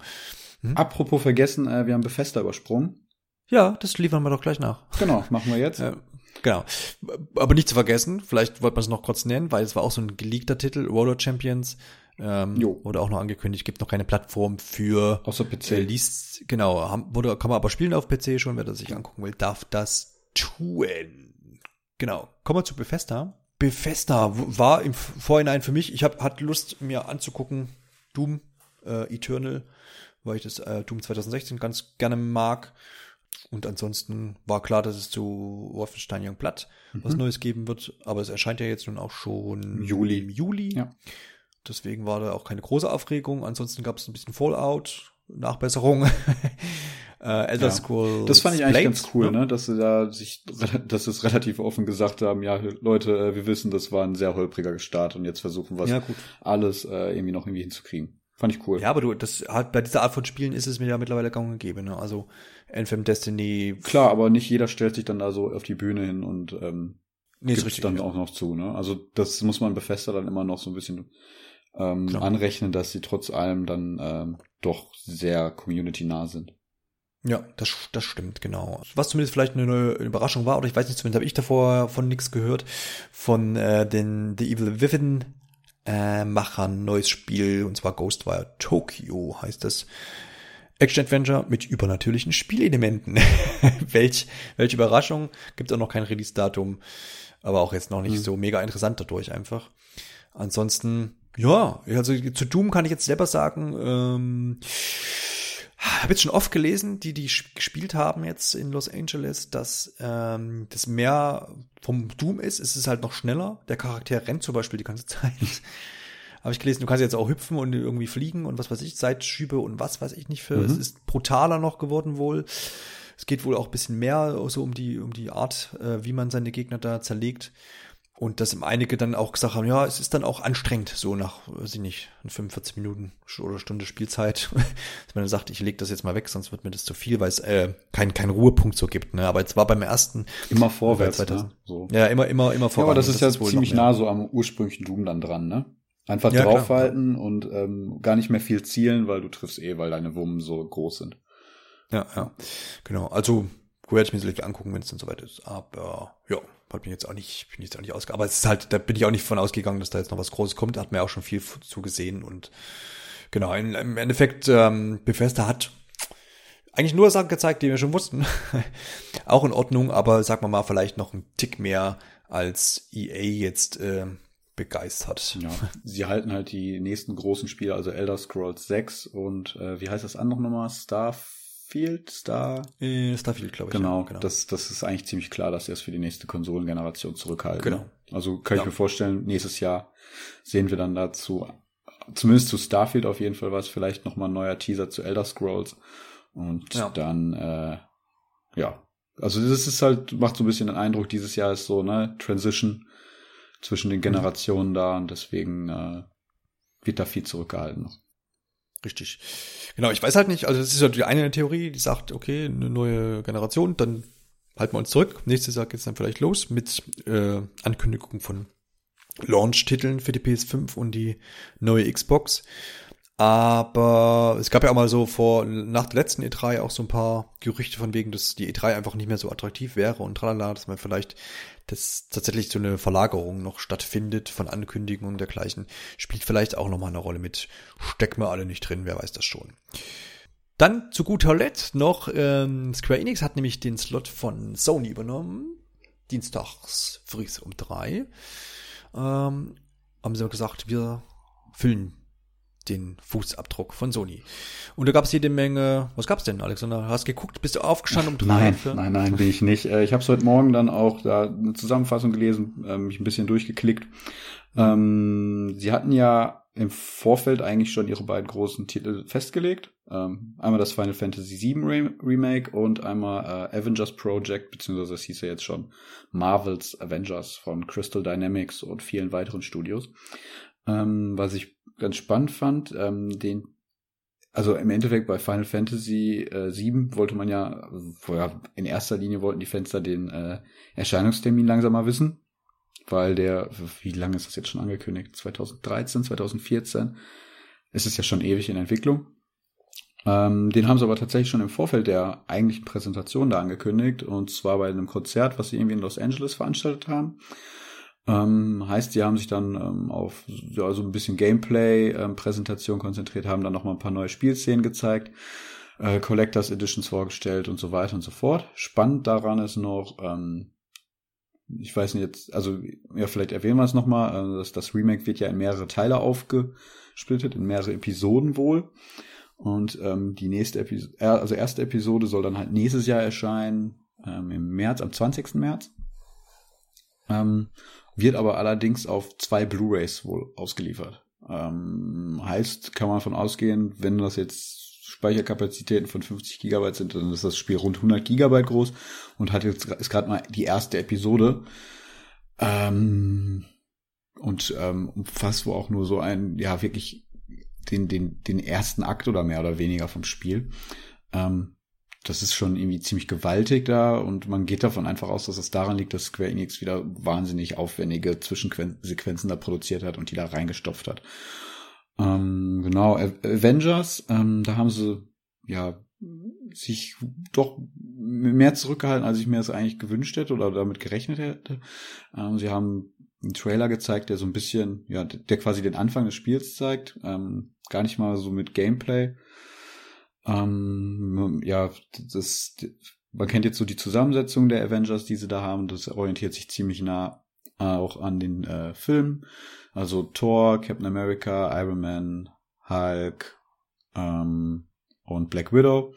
Apropos vergessen, äh, wir haben Bethesda übersprungen. Ja, das liefern wir doch gleich nach. Genau, machen wir jetzt. Äh, genau. Aber nicht zu vergessen, vielleicht wollte man es noch kurz nennen, weil es war auch so ein geleakter Titel, Roller Champions. Ähm, Jo. wurde auch noch angekündigt, gibt noch keine Plattform für Außer PC. äh, liest, genau, haben, wurde, kann man aber spielen auf PC schon, wer das sich angucken will, darf das tun. Genau. Kommen wir zu Bethesda. Bethesda war im Vorhinein für mich, ich hab, hatte Lust, mir anzugucken, Doom äh, Eternal, weil ich das äh, Doom 2016 ganz gerne mag. Und ansonsten war klar, dass es zu Wolfenstein Youngblood was Neues geben wird, aber es erscheint ja jetzt nun auch schon Juli. im Juli. Ja. Deswegen war da auch keine große Aufregung. Ansonsten gab es ein bisschen Fallout, Nachbesserung. äh, Elder Ja. Scrolls. Das fand ich eigentlich Blade, ganz cool, ne? Dass sie da sich, dass sie es relativ offen gesagt haben, ja, Leute, äh, wir wissen, das war ein sehr holpriger Start und jetzt versuchen wir Ja, alles äh, irgendwie noch irgendwie hinzukriegen. Fand ich cool. Ja, aber du, das hat bei dieser Art von Spielen ist es mir ja mittlerweile gang und gäbe, ne? Also Anthem, Destiny. Klar, aber nicht jeder stellt sich dann da so auf die Bühne hin und ähm, Nee, ist gibt's richtig. dann ja. auch noch zu, ne? Also das muss man Bethesda dann immer noch so ein bisschen ähm, Klar. anrechnen, dass sie trotz allem dann ähm, doch sehr community-nah sind. Ja, das, das stimmt, genau. Was zumindest vielleicht eine neue Überraschung war, oder ich weiß nicht, zumindest habe ich davor von nichts gehört, von äh, den The Evil Within äh, Machern, neues Spiel, und zwar Ghostwire Tokyo heißt das. Action-Adventure mit übernatürlichen Spielelementen. welch, welche Überraschung. Gibt auch noch kein Release-Datum, aber auch jetzt noch nicht Mhm. so mega interessant dadurch einfach. Ansonsten, ja, also zu Doom kann ich jetzt selber sagen, ähm, habe jetzt schon oft gelesen, die die gespielt haben jetzt in Los Angeles, dass ähm, das mehr vom Doom ist. Es ist halt noch schneller. Der Charakter rennt zum Beispiel die ganze Zeit. Habe ich gelesen, du kannst jetzt auch hüpfen und irgendwie fliegen und was weiß ich, Seitschübe und was weiß ich nicht für. Mhm. Es ist brutaler noch geworden wohl. Es geht wohl auch ein bisschen mehr so um die, um die Art, äh, wie man seine Gegner da zerlegt. Und dass einige dann auch gesagt haben, ja, es ist dann auch anstrengend, so nach, weiß ich nicht, 45 Minuten oder Stunde Spielzeit, dass man dann sagt, ich leg das jetzt mal weg, sonst wird mir das zu viel, weil es äh, keinen kein Ruhepunkt so gibt. Ne? Aber jetzt war beim ersten, Immer vorwärts, Weil ne? 2000 So. ja, immer, immer, immer Ja, voran. aber das ist ja wohl ziemlich nah so am ursprünglichen Doom dann dran, ne? Einfach Ja, klar. draufhalten und ähm, gar nicht mehr viel zielen, weil du triffst eh, weil deine Wummen so groß sind. Ja, ja, genau. Also werde ich mir sicherlich angucken, wenn es dann soweit ist. Aber ja, hat mich jetzt auch nicht, bin jetzt auch nicht ausgegangen. Aber es ist halt, da bin ich auch nicht von ausgegangen, dass da jetzt noch was Großes kommt. Da hat man ja auch schon viel f- zu gesehen und genau, in, im Endeffekt, ähm, Bethesda hat eigentlich nur Sachen gezeigt, die wir schon wussten. auch in Ordnung, aber sagen wir mal, vielleicht noch ein Tick mehr als EA jetzt äh, begeistert. Ja, sie halten halt die nächsten großen Spiele, also Elder Scrolls 6 und äh, wie heißt das andere nochmal? Starfield? Star? Äh, Starfield, glaube ich. Genau, ja, genau. Das, das ist eigentlich ziemlich klar, dass sie es für die nächste Konsolengeneration zurückhalten. Genau. Also kann ich Ja. mir vorstellen, nächstes Jahr sehen wir dann dazu, zumindest zu Starfield auf jeden Fall was, vielleicht nochmal ein neuer Teaser zu Elder Scrolls. Und Ja. dann, äh, ja. Also das ist halt, macht so ein bisschen den Eindruck, dieses Jahr ist so, ne, Transition zwischen den Generationen da und deswegen äh, wird da viel zurückgehalten. Richtig. Genau, ich weiß halt nicht, also das ist ja die eine Theorie, die sagt, okay, eine neue Generation, dann halten wir uns zurück. Nächstes Jahr geht's dann vielleicht los mit äh, Ankündigung von Launch-Titeln für die PS5 und die neue Xbox. Aber es gab ja auch mal so vor, nach der letzten E3 auch so ein paar Gerüchte von wegen, dass die E3 einfach nicht mehr so attraktiv wäre und tralala, dass man vielleicht dass tatsächlich so eine Verlagerung noch stattfindet von Ankündigungen dergleichen. Spielt vielleicht auch nochmal eine Rolle mit. Stecken wir alle nicht drin, wer weiß das schon. Dann zu guter Letzt noch, ähm, Square Enix hat nämlich den Slot von Sony übernommen. Dienstags früh um drei. Ähm, haben sie gesagt, wir füllen den Fußabdruck von Sony. Und da gab es jede Menge, was gab's denn, Alexander? Hast geguckt, bist du aufgestanden um drei? Nein, für- nein, nein, bin ich nicht. Äh, Ich habe es heute Morgen dann auch da eine Zusammenfassung gelesen, äh, mich ein bisschen durchgeklickt. Ähm, sie hatten ja im Vorfeld eigentlich schon ihre beiden großen Titel festgelegt. Ähm, einmal das Final Fantasy VII Re Remake und einmal äh, Avengers Project, beziehungsweise das hieß ja jetzt schon Marvels Avengers von Crystal Dynamics und vielen weiteren Studios. Ähm, was ich ganz spannend fand, ähm, den also im Endeffekt bei Final Fantasy äh, 7 wollte man ja, ja, in erster Linie wollten die Fenster den äh, Erscheinungstermin langsam mal wissen, weil der, wie lange ist das jetzt schon angekündigt? 2013, 2014? Es ist ja schon ewig in Entwicklung. Ähm, den haben sie aber tatsächlich schon im Vorfeld der eigentlichen Präsentation da angekündigt, und zwar bei einem Konzert, was sie irgendwie in Los Angeles veranstaltet haben. Ähm, heißt, die haben sich dann ähm, auf ja, so ein bisschen Gameplay-Präsentation konzentriert, haben dann noch mal ein paar neue Spielszenen gezeigt, äh, Collectors Editions vorgestellt und so weiter und so fort. Spannend daran ist noch, ähm, ich weiß nicht jetzt, also ja, vielleicht erwähnen wir es nochmal, äh, dass das Remake wird ja in mehrere Teile aufgesplittet, in mehrere Episoden wohl. Und ähm, die nächste Episode, äh, also erste Episode soll dann halt nächstes Jahr erscheinen, ähm, im März, am 20. März. Ähm, wird aber allerdings auf zwei Blu-rays wohl ausgeliefert. Ähm, heißt, kann man davon ausgehen, wenn das jetzt Speicherkapazitäten von 50 Gigabyte sind, dann ist das Spiel rund 100 Gigabyte groß und hat jetzt ist gerade mal die erste Episode ähm, und ähm, umfasst wo auch nur so ein ja wirklich den, den, den ersten Akt oder mehr oder weniger vom Spiel. Ähm, das ist schon irgendwie ziemlich gewaltig da und man geht davon einfach aus, dass es daran liegt, dass Square Enix wieder wahnsinnig aufwendige Zwischensequenzen da produziert hat und die da reingestopft hat. Ähm, genau, Avengers, ähm, da haben sie ja sich doch mehr zurückgehalten, als ich mir das eigentlich gewünscht hätte oder damit gerechnet hätte. Ähm, sie haben einen Trailer gezeigt, der so ein bisschen, ja, der quasi den Anfang des Spiels zeigt, ähm, gar nicht mal so mit Gameplay. Ähm, ja, das, man kennt jetzt so die Zusammensetzung der Avengers, die sie da haben. Das orientiert sich ziemlich nah äh, auch an den äh, Filmen. Also Thor, Captain America, Iron Man, Hulk ähm, und Black Widow.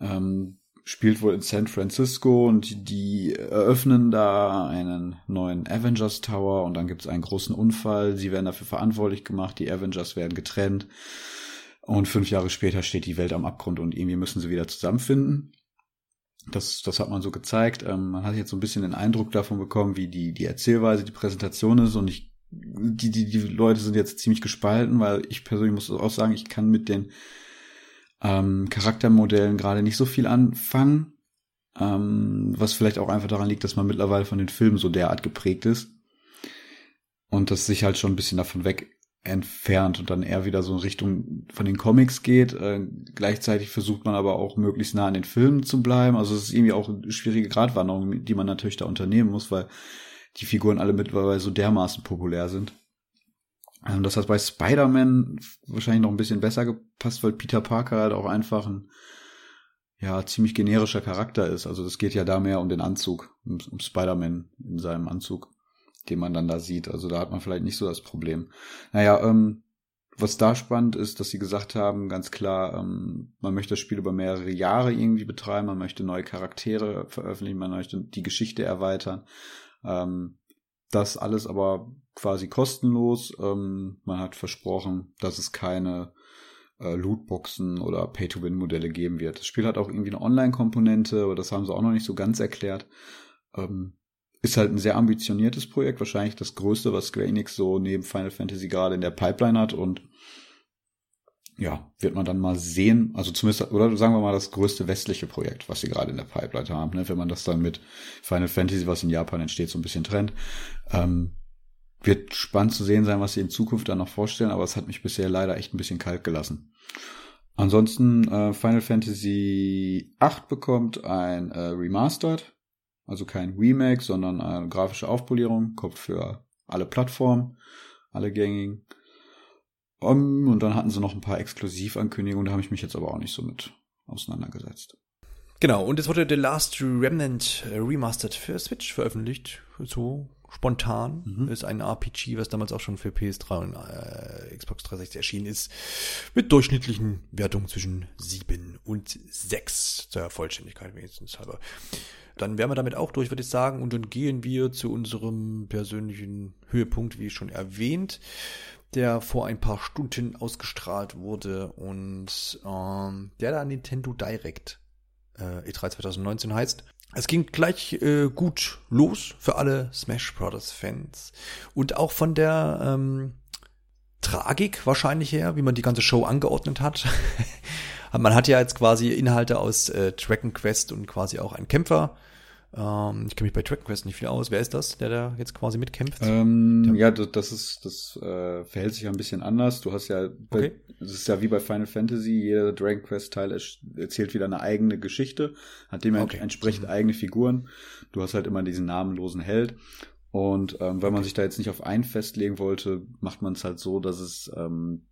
Ähm, spielt wohl in San Francisco und die eröffnen da einen neuen Avengers Tower und dann gibt es einen großen Unfall. Sie werden dafür verantwortlich gemacht, die Avengers werden getrennt und fünf Jahre später steht die Welt am Abgrund und irgendwie müssen sie wieder zusammenfinden. Das, das hat man so gezeigt. Ähm, man hat jetzt so ein bisschen den Eindruck davon bekommen, wie die, die Erzählweise, die Präsentation ist und ich, die, die, die Leute sind jetzt ziemlich gespalten, weil ich persönlich muss auch sagen, ich kann mit den ähm, Charaktermodellen gerade nicht so viel anfangen. Ähm, was vielleicht auch einfach daran liegt, dass man mittlerweile von den Filmen so derart geprägt ist. Und das sich halt schon ein bisschen davon weg entfernt und dann eher wieder so in Richtung von den Comics geht. Äh, gleichzeitig versucht man aber auch möglichst nah an den Filmen zu bleiben. Also es ist irgendwie auch eine schwierige Gratwanderung, die man natürlich da unternehmen muss, weil die Figuren alle mittlerweile so dermaßen populär sind. Ähm, das hat bei Spider-Man wahrscheinlich noch ein bisschen besser gepasst, weil Peter Parker halt auch einfach ein ja, ziemlich generischer Charakter ist. Also es geht ja da mehr um den Anzug, um, um Spider-Man in seinem Anzug, den man dann da sieht. Also da hat man vielleicht nicht so das Problem. Naja, ähm, was da spannend ist, dass sie gesagt haben, ganz klar, ähm, man möchte das Spiel über mehrere Jahre irgendwie betreiben, man möchte neue Charaktere veröffentlichen, man möchte die Geschichte erweitern. Ähm, das alles aber quasi kostenlos. Ähm, man hat versprochen, dass es keine äh, Lootboxen oder Pay-to-Win-Modelle geben wird. Das Spiel hat auch irgendwie eine Online-Komponente, aber das haben sie auch noch nicht so ganz erklärt. Ähm, ist halt ein sehr ambitioniertes Projekt, wahrscheinlich das größte, was Square Enix so neben Final Fantasy gerade in der Pipeline hat und ja, wird man dann mal sehen, also zumindest, oder sagen wir mal, das größte westliche Projekt, was sie gerade in der Pipeline haben, ne? wenn man das dann mit Final Fantasy, was in Japan entsteht, so ein bisschen trennt. Ähm, wird spannend zu sehen sein, was sie in Zukunft dann noch vorstellen, aber es hat mich bisher leider echt ein bisschen kalt gelassen. Ansonsten äh, Final Fantasy 8 bekommt ein äh, Remastered, also kein Remake, sondern eine grafische Aufpolierung, kommt für alle Plattformen, alle gängigen. Um, und dann hatten sie noch ein paar Exklusivankündigungen, da habe ich mich jetzt aber auch nicht so mit auseinandergesetzt. Genau, und es wurde The Last Remnant äh, Remastered für Switch veröffentlicht. So spontan. Mhm. Ist ein RPG, was damals auch schon für PS3 und äh, Xbox 360 erschienen ist. Mit durchschnittlichen Wertungen zwischen 7 und 6 zur Vollständigkeit wenigstens halber. Dann wären wir damit auch durch, würde ich sagen. Und dann gehen wir zu unserem persönlichen Höhepunkt, wie schon erwähnt der vor ein paar Stunden ausgestrahlt wurde und ähm, der da Nintendo Direct äh, E3 2019 heißt. Es ging gleich äh, gut los für alle Smash Brothers Fans und auch von der ähm, Tragik wahrscheinlich her, wie man die ganze Show angeordnet hat. man hat ja jetzt quasi Inhalte aus äh, Dragon Quest und quasi auch einen Kämpfer ähm, ich kenne mich bei Dragon Quest nicht viel aus. Wer ist das, der da jetzt quasi mitkämpft? Ähm, ja, das ist, das äh, verhält sich ja ein bisschen anders. Du hast ja, okay. das ist ja wie bei Final Fantasy, jeder Dragon Quest Teil erzählt wieder eine eigene Geschichte, hat dem okay. entsprechend eigene Figuren. Du hast halt immer diesen namenlosen Held. Und ähm, wenn man sich da jetzt nicht auf einen festlegen wollte, macht man es halt so, dass es ähm,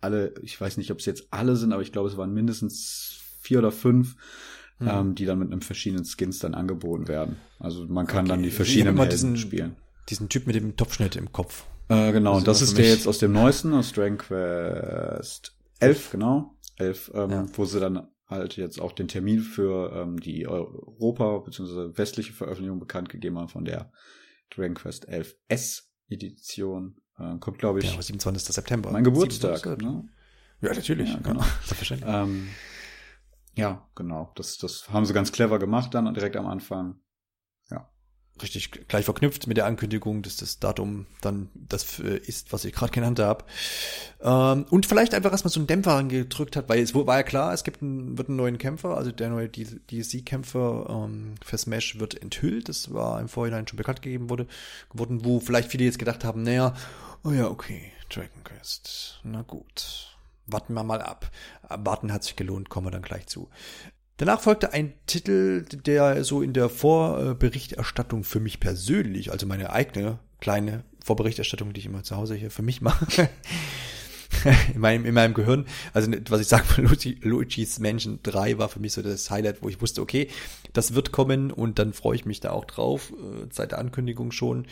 alle, ich weiß nicht, ob es jetzt alle sind, aber ich glaube, es waren mindestens vier oder fünf mhm. ähm, die dann mit einem verschiedenen Skins dann angeboten werden. Also man kann okay. dann die verschiedenen Helden diesen, spielen. Diesen Typ mit dem Topfschnitt im Kopf. Äh, genau, und das ist der jetzt aus dem neuesten, aus Dragon Quest 11, genau. 11, ähm, ja. wo sie dann halt jetzt auch den Termin für ähm, die Europa- bzw. westliche Veröffentlichung bekannt gegeben haben von der Dragon Quest 11 S Edition. Äh, kommt, glaube ich. Ja, 27. September. Mein Geburtstag. Ne? Ja, natürlich. Ja, genau. ähm, ja, genau. Das, das haben sie ganz clever gemacht dann direkt am Anfang. Ja. richtig gleich verknüpft mit der Ankündigung, dass das Datum dann das ist, was ich gerade genannt habe. Ähm, und vielleicht einfach erstmal so einen Dämpfer angedrückt hat, weil es war ja klar, es gibt einen, wird einen neuen Kämpfer, also der neue DC-Kämpfer ähm, für Smash wird enthüllt. Das war im Vorhinein schon bekannt gegeben wurde, geworden, wo vielleicht viele jetzt gedacht haben, naja, oh ja, okay, Dragon Quest, na gut. Warten wir mal ab. Warten hat sich gelohnt, kommen wir dann gleich zu. Danach folgte ein Titel, der so in der Vorberichterstattung für mich persönlich, also meine eigene kleine Vorberichterstattung, die ich immer zu Hause hier für mich mache, in meinem, in meinem Gehirn, also was ich sage Luigi, Luigi's Mansion 3 war für mich so das Highlight, wo ich wusste, okay, das wird kommen und dann freue ich mich da auch drauf, äh, seit der Ankündigung schon.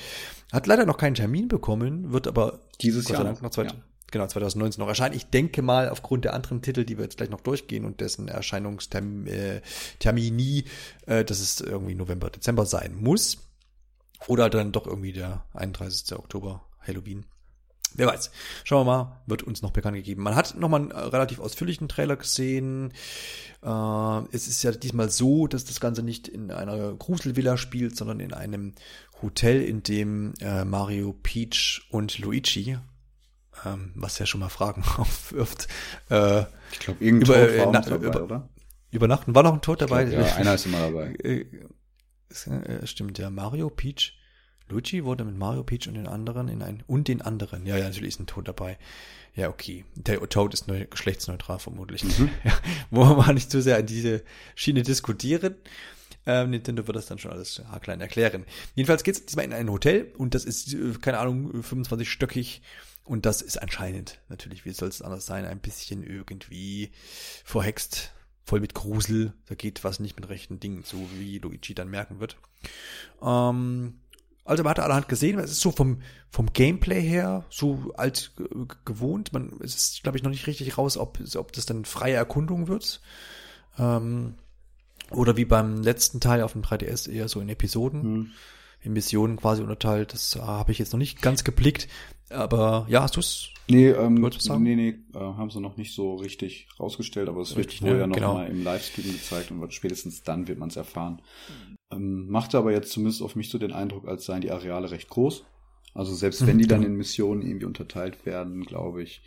Hat leider noch keinen Termin bekommen, wird aber dieses Jahr noch, noch zwei, ja genau, 2019 noch erscheinen. Ich denke mal, aufgrund der anderen Titel, die wir jetzt gleich noch durchgehen und dessen Erscheinungstermini, äh, äh, dass es irgendwie November, Dezember sein muss. Oder dann doch irgendwie der 31. Oktober, Halloween. Wer weiß. Schauen wir mal, wird uns noch bekannt gegeben. Man hat nochmal einen relativ ausführlichen Trailer gesehen. Äh, es ist ja diesmal so, dass das Ganze nicht in einer Gruselvilla spielt, sondern in einem Hotel, in dem äh, Mario, Peach und Luigi ähm, was ja schon mal Fragen aufwirft. Äh, ich glaube, irgendein über, Tod war na, dabei, über, oder? Übernachten war noch ein Tod dabei. Glaub, ja, einer ist immer dabei. Äh, stimmt, der Mario, Peach, Luigi wurde mit Mario, Peach und den anderen in ein und den anderen. Ja, ja, natürlich ist ein Tod dabei. Ja, okay. Der Toad ist neu, geschlechtsneutral vermutlich. Mhm. Ja, wollen wir mal nicht zu sehr an diese Schiene diskutieren. Ähm, Nintendo wird das dann schon alles haarklein erklären. Jedenfalls geht es diesmal in ein Hotel und das ist, äh, keine Ahnung, 25-stöckig und das ist anscheinend, natürlich, wie soll es anders sein, ein bisschen irgendwie verhext, voll mit Grusel. Da geht was nicht mit rechten Dingen so wie Luigi dann merken wird. Ähm, also man hat allerhand gesehen, es ist so vom, vom Gameplay her so alt gewohnt. Man, es ist, glaube ich, noch nicht richtig raus, ob, ob das dann freie Erkundung wird. Ähm, oder wie beim letzten Teil auf dem 3DS eher so in Episoden. Hm in Missionen quasi unterteilt. Das äh, habe ich jetzt noch nicht ganz geblickt. Aber ja, hast du es? Nee, ähm, nee, nee, äh, haben sie noch nicht so richtig rausgestellt, aber es richtig, wird vorher ne? noch genau. mal im Livestream gezeigt und spätestens dann wird man es erfahren. Ähm, machte aber jetzt zumindest auf mich so den Eindruck, als seien die Areale recht groß. Also selbst wenn die dann genau. in Missionen irgendwie unterteilt werden, glaube ich,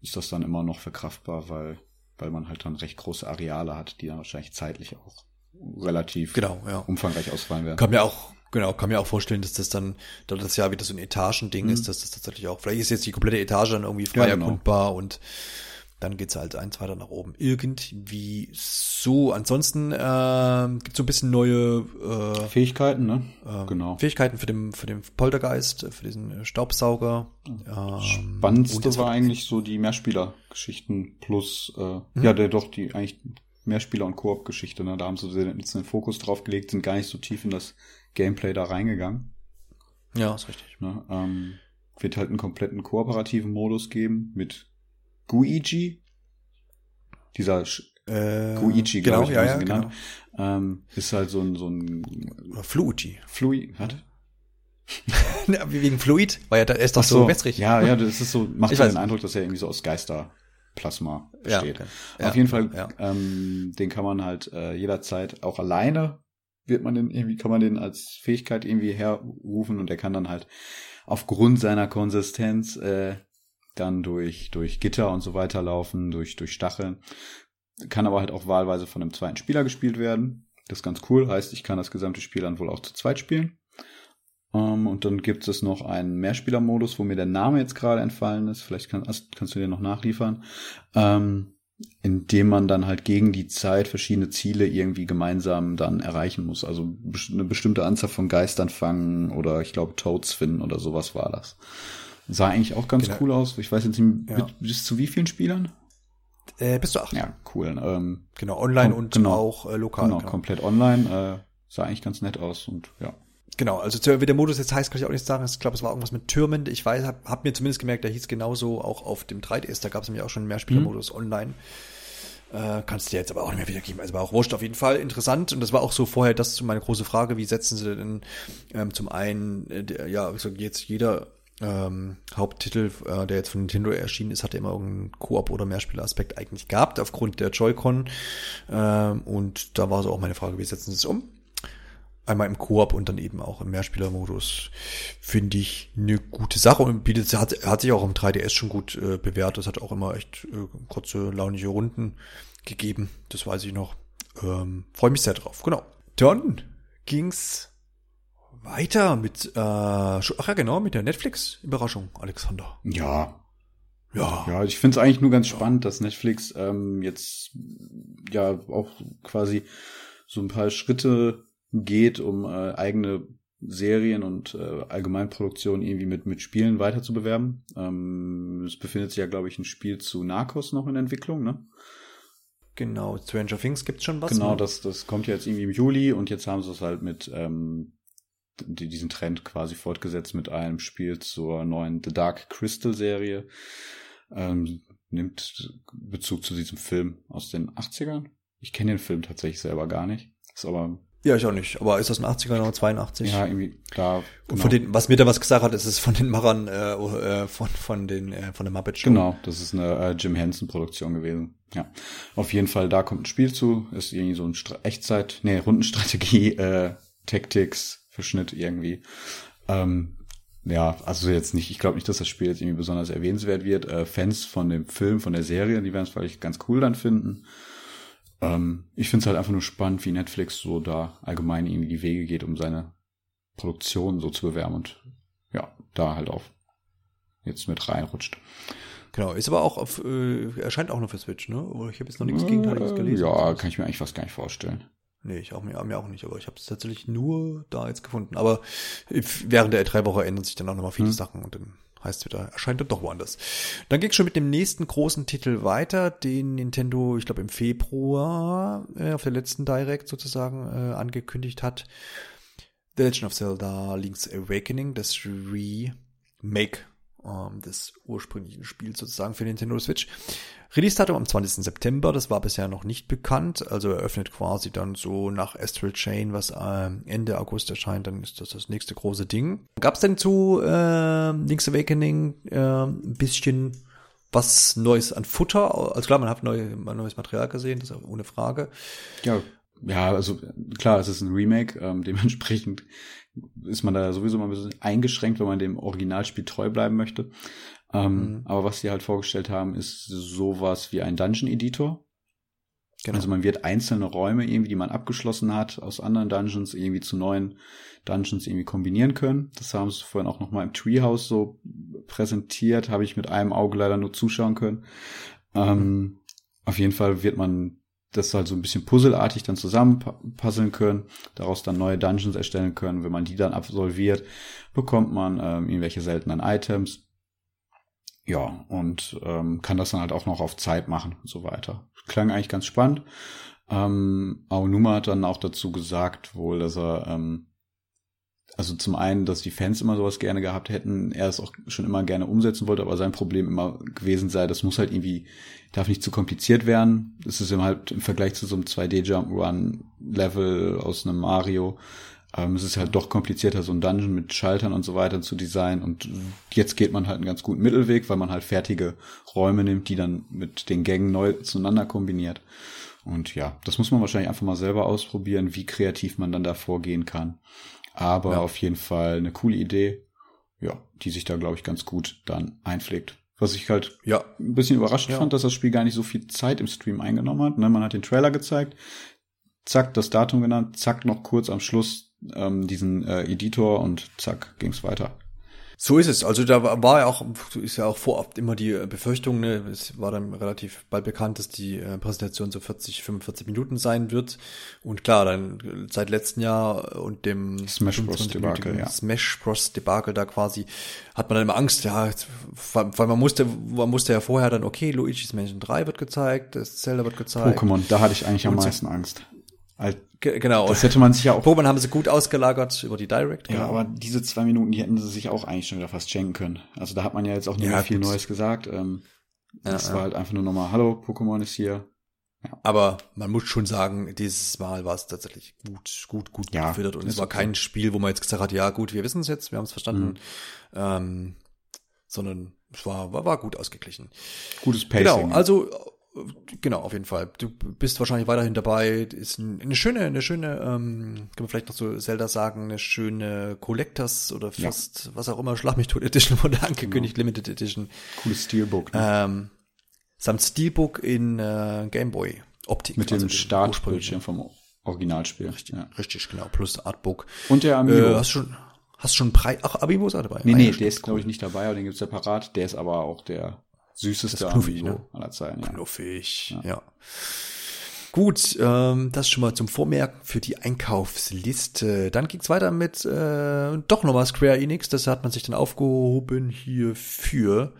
ist das dann immer noch verkraftbar, weil, weil man halt dann recht große Areale hat, die dann wahrscheinlich zeitlich auch relativ genau, ja. umfangreich ausfallen werden. Kann mir auch Genau, kann mir auch vorstellen, dass das dann, da das ja wieder so ein Etagending mhm. ist, dass das tatsächlich auch, vielleicht ist jetzt die komplette Etage dann irgendwie frei ja, genau. erkundbar und dann geht's halt eins weiter nach oben. Irgendwie so. Ansonsten äh, gibt so ein bisschen neue äh, Fähigkeiten, ne? Äh, genau. Fähigkeiten für den für den Poltergeist, für diesen Staubsauger. Ähm, Spannendste war eigentlich so die Mehrspieler-Geschichten plus, äh, mhm. ja, der doch die eigentlich Mehrspieler- und Koop-Geschichte. Ne? Da haben sie jetzt den Fokus drauf gelegt, sind gar nicht so tief in das Gameplay da reingegangen. Ja, ist richtig. Ne, ähm, wird halt einen kompletten kooperativen Modus geben mit Guigi. Dieser äh, Guigi, genau, ich, ja, ja, genannt. Genau. Ähm, ist halt so ein, so ein Fluigi. Fluid, was? Wegen Fluid? Weil ja, da ist doch so, so wässrig. Ja, ja, das ist so, macht halt den Eindruck, dass er irgendwie so aus Geisterplasma besteht. Ja, okay. ja, Auf jeden Fall, ja. ähm, den kann man halt äh, jederzeit auch alleine wird man den irgendwie, kann man den als Fähigkeit irgendwie herrufen und er kann dann halt aufgrund seiner Konsistenz äh, dann durch, durch Gitter und so weiter laufen, durch, durch Stacheln. Kann aber halt auch wahlweise von einem zweiten Spieler gespielt werden. Das ist ganz cool, heißt, ich kann das gesamte Spiel dann wohl auch zu zweit spielen. Um, ähm, und dann gibt es noch einen Mehrspielermodus, wo mir der Name jetzt gerade entfallen ist. Vielleicht kann, kannst du den noch nachliefern. Ähm, indem man dann halt gegen die Zeit verschiedene Ziele irgendwie gemeinsam dann erreichen muss. Also eine bestimmte Anzahl von Geistern fangen oder ich glaube Toads finden oder sowas war das. Sah eigentlich auch ganz genau. cool aus. Ich weiß jetzt nicht, ja. bis zu wie vielen Spielern? Äh, bis zu acht. Ja, cool. Ähm, genau, online und genau, auch äh, lokal. Genau, genau, komplett online. Äh, sah eigentlich ganz nett aus und ja. Genau, also wie der Modus jetzt heißt, kann ich auch nicht sagen. Ich glaube, es war irgendwas mit Türmen. Ich weiß, habe hab mir zumindest gemerkt, der hieß genauso auch auf dem 3DS. Da gab es nämlich auch schon einen Mehrspielermodus mhm. online. Äh, kannst du jetzt aber auch nicht mehr wiedergeben. Also war auch wurscht auf jeden Fall interessant. Und das war auch so vorher das meine große Frage. Wie setzen sie denn ähm, zum einen, äh, ja, also jetzt jeder ähm, Haupttitel, äh, der jetzt von Nintendo erschienen ist, hatte immer irgendeinen Koop- oder Mehrspieleraspekt eigentlich gehabt, aufgrund der Joy-Con. Ähm, und da war so auch meine Frage, wie setzen sie es um? Einmal im Koop und dann eben auch im Mehrspielermodus, finde ich eine gute Sache und bietet, hat, hat sich auch im 3DS schon gut äh, bewährt. Es hat auch immer echt äh, kurze, launige Runden gegeben. Das weiß ich noch. Ähm, Freue mich sehr drauf. Genau. Dann ging's weiter mit, äh, ach ja genau, mit der Netflix-Überraschung, Alexander. Ja. Ja. Ja, ich finde es eigentlich nur ganz spannend, dass Netflix ähm, jetzt ja auch quasi so ein paar Schritte geht, um äh, eigene Serien und äh, Allgemeinproduktion irgendwie mit, mit Spielen weiter zu bewerben. Ähm, es befindet sich ja, glaube ich, ein Spiel zu Narcos noch in Entwicklung, ne? Genau, Stranger Things gibt's schon was. Genau, ne? das, das kommt ja jetzt irgendwie im Juli und jetzt haben sie es halt mit ähm, die, diesen Trend quasi fortgesetzt mit einem Spiel zur neuen The Dark Crystal Serie. Ähm, nimmt Bezug zu diesem Film aus den 80ern. Ich kenne den Film tatsächlich selber gar nicht. Ist aber ja, ich auch nicht. Aber ist das ein 80er oder 82? Ja, irgendwie, klar. Genau. Und von den, was mir da was gesagt hat, ist es von den Machern äh, äh, von, von den äh, von der Muppet Show. Genau, das ist eine äh, Jim Henson Produktion gewesen. Ja. Auf jeden Fall, da kommt ein Spiel zu. Ist irgendwie so ein Stra Echtzeit, nee, Rundenstrategie, äh, Tactics, Verschnitt irgendwie. Ähm, ja, also jetzt nicht, ich glaube nicht, dass das Spiel jetzt irgendwie besonders erwähnenswert wird. Äh, Fans von dem Film, von der Serie, die werden es vielleicht ganz cool dann finden. Ähm, ich finde es halt einfach nur spannend, wie Netflix so da allgemein irgendwie die Wege geht, um seine Produktion so zu bewerben und ja, da halt auch jetzt mit reinrutscht. Genau, ist aber auch auf, äh, erscheint auch noch für Switch, ne? Ich habe jetzt noch nichts Gegenteiliges gelesen. Ja, kann ich mir eigentlich fast gar nicht vorstellen. Nee, ich auch mir, mir auch nicht, aber ich habe es tatsächlich nur da jetzt gefunden. Aber während der E3-Woche ändern sich dann auch nochmal viele hm. Sachen und dann heißt wieder, erscheint dann doch woanders. Dann ging schon mit dem nächsten großen Titel weiter, den Nintendo, ich glaube im Februar äh, auf der letzten Direct sozusagen äh, angekündigt hat. The Legend of Zelda Link's Awakening, das Remake ähm, des ursprünglichen Spiels sozusagen für Nintendo Switch. Release-Datum am 20. September, das war bisher noch nicht bekannt, also eröffnet quasi dann so nach Astral Chain, was äh, Ende August erscheint, dann ist das das nächste große Ding. Gab es denn zu äh, Link's Awakening äh, ein bisschen was Neues an Futter? Also klar, man hat neu, neues Material gesehen, das ist ohne Frage. Ja, ja, also klar, es ist ein Remake, ähm, dementsprechend ist man da sowieso mal ein bisschen eingeschränkt, wenn man dem Originalspiel treu bleiben möchte. Ähm, mhm. Aber was sie halt vorgestellt haben, ist sowas wie ein Dungeon Editor. Genau. Also man wird einzelne Räume irgendwie, die man abgeschlossen hat, aus anderen Dungeons irgendwie zu neuen Dungeons irgendwie kombinieren können. Das haben sie vorhin auch nochmal im Treehouse so präsentiert, habe ich mit einem Auge leider nur zuschauen können. Ähm, auf jeden Fall wird man das halt so ein bisschen puzzelartig dann zusammenpuzzeln können, daraus dann neue Dungeons erstellen können. Wenn man die dann absolviert, bekommt man ähm, irgendwelche seltenen Items. Ja, und ähm, kann das dann halt auch noch auf Zeit machen und so weiter. Klang eigentlich ganz spannend. Ähm, Aonuma hat dann auch dazu gesagt, wohl, dass er ähm, also zum einen, dass die Fans immer sowas gerne gehabt hätten, er es auch schon immer gerne umsetzen wollte, aber sein Problem immer gewesen sei, das muss halt irgendwie, darf nicht zu kompliziert werden. Das ist immer halt im Vergleich zu so einem 2D Jump Run Level aus einem Mario. Ähm, es ist halt doch komplizierter, so ein Dungeon mit Schaltern und so weiter zu designen. Und jetzt geht man halt einen ganz guten Mittelweg, weil man halt fertige Räume nimmt, die dann mit den Gängen neu zueinander kombiniert. Und ja, das muss man wahrscheinlich einfach mal selber ausprobieren, wie kreativ man dann da vorgehen kann. Aber ja. auf jeden Fall eine coole Idee, ja, die sich da, glaube ich, ganz gut dann einpflegt. Was ich halt ja. ein bisschen überrascht ja. fand, dass das Spiel gar nicht so viel Zeit im Stream eingenommen hat. Ne? Man hat den Trailer gezeigt, zack, das Datum genannt, zack, noch kurz am Schluss ähm, diesen äh, Editor und zack, ging's weiter. So ist es. Also da war ja auch, ist ja auch vorab immer die äh, Befürchtung, ne? es war dann relativ bald bekannt, dass die äh, Präsentation so 40, 45 Minuten sein wird. Und klar, dann seit letzten Jahr und dem Smash Bros. Debakel, ja. Smash Bros. Debakel da quasi, hat man dann immer Angst, ja, weil man musste, man musste ja vorher dann, okay, Luigi's Mansion 3 wird gezeigt, das Zelda wird gezeigt. Pokémon, da hatte ich eigentlich am meisten Angst. Alt, genau. Das hätte man sich ja auch. Pokémon haben sie gut ausgelagert über die Direct. Ja, genau. aber diese zwei Minuten, die hätten sie sich auch eigentlich schon wieder fast schenken können. Also da hat man ja jetzt auch nicht ja, mehr viel gut. Neues gesagt. Ähm, ja, das ja. war halt einfach nur nochmal, hallo, Pokémon ist hier. Ja. Aber man muss schon sagen, dieses Mal war es tatsächlich gut, gut, gut ja, gefüttert und es war kein Spiel, wo man jetzt gesagt hat, ja gut, wir wissen es jetzt, wir haben es verstanden, mhm. ähm, sondern es war, war, war gut ausgeglichen. Gutes Pacing. Genau, also Genau, auf jeden Fall. Du bist wahrscheinlich weiterhin dabei. Ist eine schöne, eine schöne, ähm, kann man vielleicht noch so Zelda sagen, eine schöne Collectors oder fast, ja. was auch immer, Schlag mich tot Edition wurde angekündigt, genau. Limited Edition. Cooles Steelbook. Ne? Ähm, samt Steelbook in äh, Gameboy Optik. Mit also dem Startbildschirm vom Originalspiel. Richtig, ja. richtig, genau. Plus Artbook. Und der Amiibo. Äh, hast schon, hast schon Preis, ach, Amiibo ist auch dabei. Nee, nee, der ist, glaube ich, nicht dabei, aber den gibt's separat. Der ist aber auch der süßeste knuffig, ne? aller Zeiten. Ja. Knuffig, ja. ja. Gut, ähm, das schon mal zum Vormerken für die Einkaufsliste. Dann ging's weiter mit äh, doch nochmal Square Enix. Das hat man sich dann aufgehoben hier für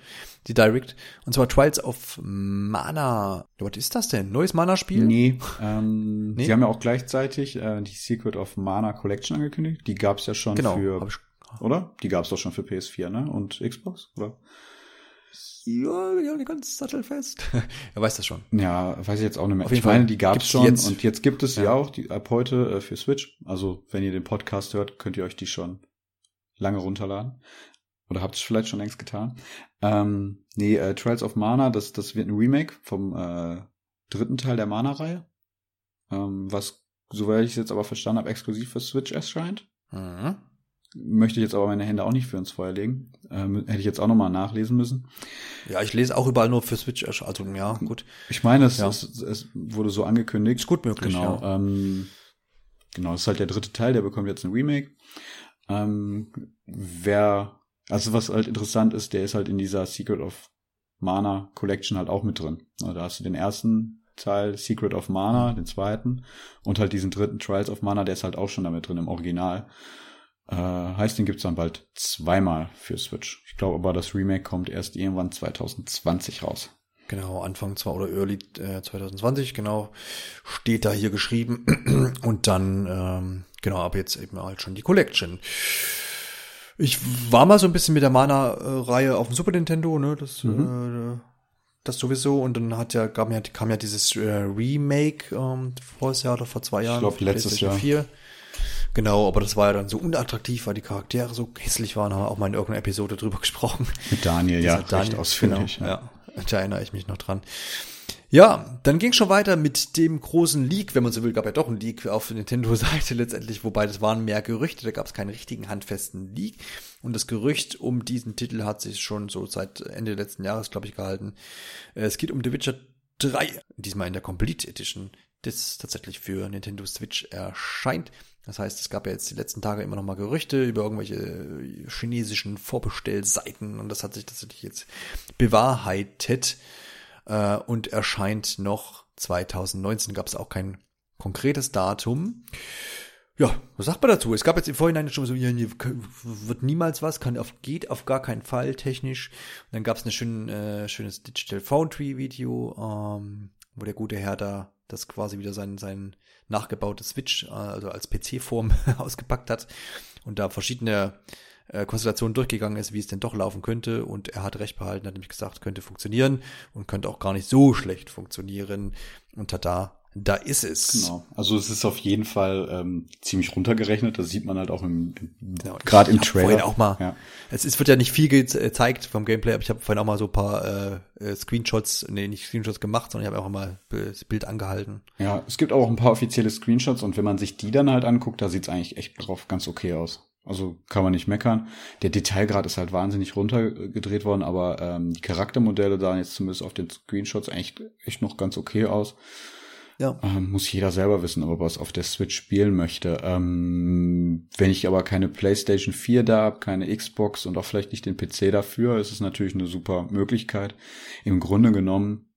die Direct. Und zwar Trials of Mana. Was ist das denn? Neues Mana-Spiel? Nee, ähm, nee. Sie haben ja auch gleichzeitig äh, die Secret of Mana Collection angekündigt. Die gab's ja schon genau, für, oder? Die gab's doch schon für PS4, ne? Und Xbox, oder? Ja, ja, nicht ganz sattelfest. er weiß das schon. Ja, weiß ich jetzt auch nicht mehr. Auf ich meine, die gab es schon jetzt. und jetzt gibt es ja. auch die, ab heute äh, für Switch. Also wenn ihr den Podcast hört, könnt ihr euch die schon lange runterladen. Oder habt es vielleicht schon längst getan. Ähm, nee, äh, Trials of Mana, das, das wird ein Remake vom äh, dritten Teil der Mana-Reihe. Ähm, was, soweit ich es jetzt aber verstanden habe, exklusiv für Switch erscheint. Mhm. Möchte ich jetzt aber meine Hände auch nicht für ins Feuer legen. Ähm, hätte ich jetzt auch nochmal nachlesen müssen. Ja, ich lese auch überall nur für Switch, also ja, gut. Ich meine, es, ja. es, es wurde so angekündigt. Ist gut möglich, genau. Ja. Ähm, genau, es ist halt der dritte Teil, der bekommt jetzt ein Remake. Ähm, wer, also was halt interessant ist, der ist halt in dieser Secret of Mana Collection halt auch mit drin. Da hast du den ersten Teil Secret of Mana, den zweiten und halt diesen dritten Trials of Mana, der ist halt auch schon damit drin im Original. Äh, heißt, den gibt's dann bald zweimal für Switch. Ich glaube aber, das Remake kommt erst irgendwann 2020 raus. Genau, Anfang zwar oder Early äh, 2020, genau, steht da hier geschrieben. Und dann, ähm, genau, ab jetzt eben halt schon die Collection. Ich war mal so ein bisschen mit der Mana-Reihe auf dem Super Nintendo, ne? Das, mhm. äh, das sowieso. Und dann hat ja, gab ja, kam ja dieses äh, Remake ähm, voriges Jahr oder vor zwei Jahren. Ich glaube, letztes Jahr. 4. Genau, aber das war ja dann so unattraktiv, weil die Charaktere so hässlich waren, haben wir auch mal in irgendeiner Episode drüber gesprochen. Mit Daniel, ja, Daniel, recht ausführlich. Genau, ja. ja, da erinnere ich mich noch dran. Ja, dann ging schon weiter mit dem großen Leak, wenn man so will, gab ja doch ein Leak auf der Nintendo-Seite letztendlich, wobei das waren mehr Gerüchte, da gab es keinen richtigen handfesten Leak. Und das Gerücht um diesen Titel hat sich schon so seit Ende letzten Jahres, glaube ich, gehalten. Es geht um The Witcher 3, diesmal in der Complete Edition, das tatsächlich für Nintendo Switch erscheint. Das heißt, es gab ja jetzt die letzten Tage immer noch mal Gerüchte über irgendwelche äh, chinesischen Vorbestellseiten und das hat sich tatsächlich jetzt bewahrheitet äh, und erscheint noch 2019. Gab es auch kein konkretes Datum. Ja, was sagt man dazu? Es gab jetzt im Vorhinein schon so, hier wird niemals was, kann auf, geht auf gar keinen Fall technisch. Und dann gab es ein schön, äh, schönes Digital Foundry Video, ähm, wo der gute Herr da das quasi wieder sein, sein nachgebautes Switch, äh, also als PC-Form ausgepackt hat und da verschiedene äh, Konstellationen durchgegangen ist, wie es denn doch laufen könnte. Und er hat recht behalten, hat nämlich gesagt, könnte funktionieren und könnte auch gar nicht so schlecht funktionieren. Und tada, da ist es. Genau. Also es ist auf jeden Fall ähm, ziemlich runtergerechnet. Das sieht man halt auch im, im genau. gerade im Trailer. Vorhin auch mal. Ja. Es, es wird ja nicht viel gezeigt vom Gameplay, aber ich habe vorhin auch mal so ein paar äh, äh, Screenshots, nee, nicht Screenshots gemacht, sondern ich habe auch mal das Bild angehalten. Ja, es gibt auch ein paar offizielle Screenshots und wenn man sich die dann halt anguckt, da sieht's eigentlich echt drauf ganz okay aus. Also kann man nicht meckern. Der Detailgrad ist halt wahnsinnig runtergedreht worden, aber ähm, die Charaktermodelle sahen jetzt zumindest auf den Screenshots eigentlich echt noch ganz okay aus. Ja. Ähm, muss jeder selber wissen, ob er es auf der Switch spielen möchte. Ähm, wenn ich aber keine PlayStation 4 da habe, keine Xbox und auch vielleicht nicht den PC dafür, ist es natürlich eine super Möglichkeit. Im Grunde genommen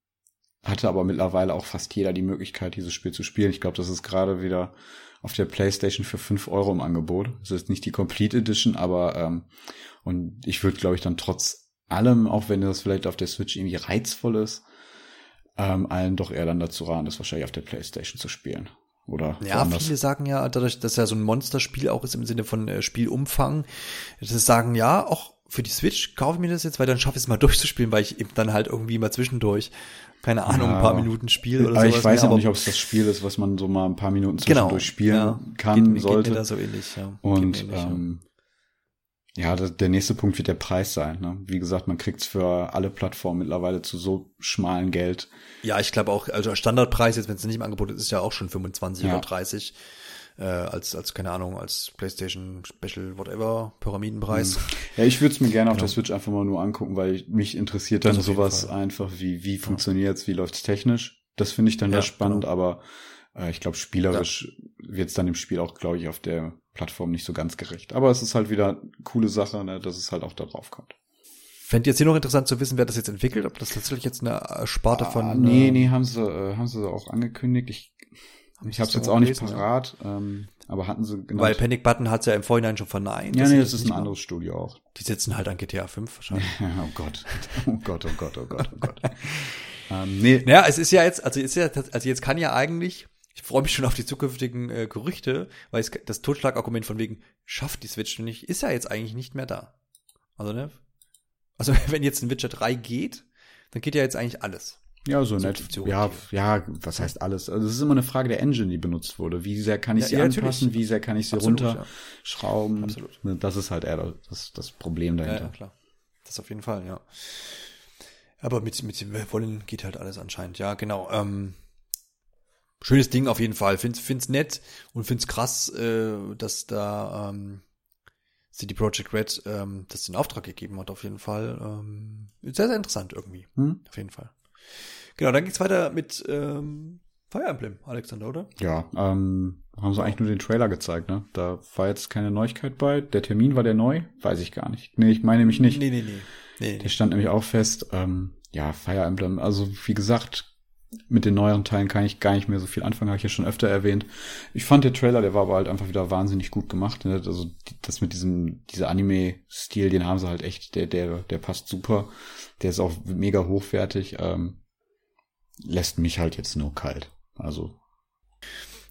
hatte aber mittlerweile auch fast jeder die Möglichkeit, dieses Spiel zu spielen. Ich glaube, das ist gerade wieder auf der PlayStation für 5 Euro im Angebot. Das ist nicht die Complete Edition, aber ähm, und ich würde, glaube ich, dann trotz allem, auch wenn das vielleicht auf der Switch irgendwie reizvoll ist, ähm, allen doch eher dann dazu raten, das wahrscheinlich auf der Playstation zu spielen. Oder ja, woanders. viele sagen ja, dadurch, dass ja so ein Monsterspiel auch ist im Sinne von äh, Spielumfang, das sagen ja, auch für die Switch kaufe ich mir das jetzt, weil dann schaffe ich es mal durchzuspielen, weil ich eben dann halt irgendwie mal zwischendurch, keine Ahnung, ja, ein paar Minuten spiele oder so. Ich weiß auch nicht, ob es das Spiel ist, was man so mal ein paar Minuten genau, zwischendurch genau, spielen ja, kann, geht, sollte. Geht mir da so ähnlich, ja. Und ähnlich, ähm, Ja, der nächste Punkt wird der Preis sein. Ne? Wie gesagt, man kriegt's für alle Plattformen mittlerweile zu so schmalen Geld. Ja, ich glaube auch, also Standardpreis jetzt, wenn es nicht im Angebot ist, ist ja auch schon 25 ja. oder 30 äh, als, als, keine Ahnung, als PlayStation Special, whatever, Pyramidenpreis. Hm. Ja, ich würde es mir gerne genau. auf der Switch einfach mal nur angucken, weil mich interessiert dann sowas einfach wie, wie funktioniert's, wie läuft's technisch. Das finde ich dann ja, spannend, genau. aber äh, ich glaube, spielerisch wird's dann im Spiel auch, glaube ich, auf der Plattform nicht so ganz gerecht. Aber es ist halt wieder eine coole Sache, ne, dass es halt auch da drauf kommt. Fände jetzt hier noch interessant zu wissen, wer das jetzt entwickelt, ob das tatsächlich jetzt eine Sparte ah, von. Nee, äh, nee, haben sie, äh, haben sie auch angekündigt. Ich, ich habe es jetzt auch nicht parat, ähm, aber hatten sie genau. Weil Panic Button hat ja im Vorhinein schon verneint. Ja, nee, das ist ein anderes Studio auch. Die sitzen halt an GTA 5 wahrscheinlich. oh Gott. Oh Gott, oh Gott, oh Gott, oh Gott. ähm, nee. Naja, es ist ja jetzt, also ist ja, also jetzt kann ja eigentlich ich freue mich schon auf die zukünftigen äh, Gerüchte, weil es, das Totschlagargument von wegen, schafft die Switch nicht, ist ja jetzt eigentlich nicht mehr da. Also, ne? Also, wenn jetzt ein Witcher 3 geht, dann geht ja jetzt eigentlich alles. Ja, so, so nett. Ja, ja, was heißt alles? Also, es ist immer eine Frage der Engine, die benutzt wurde. Wie sehr kann ich ja, sie ja, anpassen? Wie sehr kann ich sie Absolut, runterschrauben? Ja. Absolut. Ne, das ist halt eher das, das Problem dahinter. Ja, klar. Das auf jeden Fall, ja. Aber mit, mit dem Wollen geht halt alles anscheinend. Ja, genau. Ähm, schönes Ding auf jeden Fall. Find's, find's nett und find's krass, äh, dass da ähm, CD Projekt Red ähm, das in Auftrag gegeben hat, auf jeden Fall. Ähm, sehr, sehr interessant irgendwie. Hm? Auf jeden Fall. Genau, dann geht's weiter mit ähm, Fire Emblem, Alexander, oder? Ja, ähm, haben sie eigentlich nur den Trailer gezeigt, ne? Da war jetzt keine Neuigkeit bei. Der Termin war der neu? Weiß ich gar nicht. Nee, ich meine nämlich nicht. Nee, nee, nee. nee der stand nämlich auch fest. Ähm, ja, Fire Emblem, also wie gesagt, mit den neueren Teilen kann ich gar nicht mehr so viel anfangen, habe ich ja schon öfter erwähnt. Ich fand der Trailer, der war aber halt einfach wieder wahnsinnig gut gemacht. Ne? Also das mit diesem, dieser Anime-Stil, den haben sie halt echt, der, der, der passt super. Der ist auch mega hochwertig. Ähm, lässt mich halt jetzt nur kalt. Also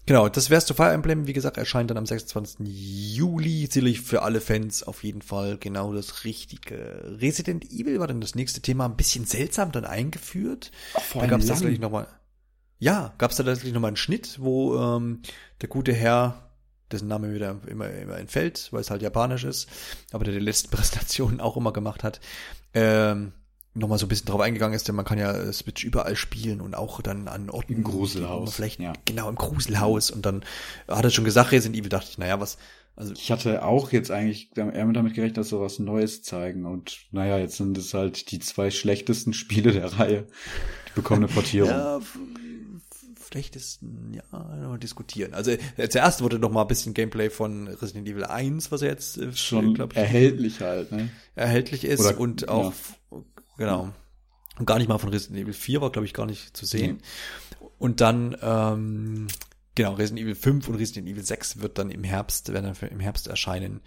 Genau, das wär's zu Fire Emblem. Wie gesagt, erscheint dann am 26. Juli. Sicherlich für alle Fans auf jeden Fall genau das Richtige. Resident Evil war dann das nächste Thema ein bisschen seltsam dann eingeführt. Ach, da gab's tatsächlich nochmal, ja, gab's da tatsächlich nochmal einen Schnitt, wo ähm, der gute Herr, dessen Name wieder immer, immer entfällt, weil es halt japanisch ist, aber der die letzten Präsentationen auch immer gemacht hat, ähm, nochmal so ein bisschen drauf eingegangen ist, denn man kann ja Switch überall spielen und auch dann an Orten. Im Gruselhaus. Vielleicht, ja. Genau, im Gruselhaus. Und dann hat er schon gesagt, Resident Evil, dachte ich, naja, was, also. Ich hatte auch jetzt eigentlich eher damit gerechnet, dass sie was Neues zeigen. Und naja, jetzt sind es halt die zwei schlechtesten Spiele der Reihe. Die bekommen eine Portierung. ja, schlechtesten, ja, diskutieren. Also äh, zuerst wurde noch mal ein bisschen Gameplay von Resident Evil 1, was jetzt äh, schon ich, erhältlich halt, ne? Erhältlich ist Oder, und auch ja Genau. Und gar nicht mal von Resident Evil 4 war, glaube ich, gar nicht zu sehen. Mhm. Und dann, ähm, genau, Resident Evil 5 und Resident Evil 6 wird dann im Herbst, werden dann im Herbst erscheinen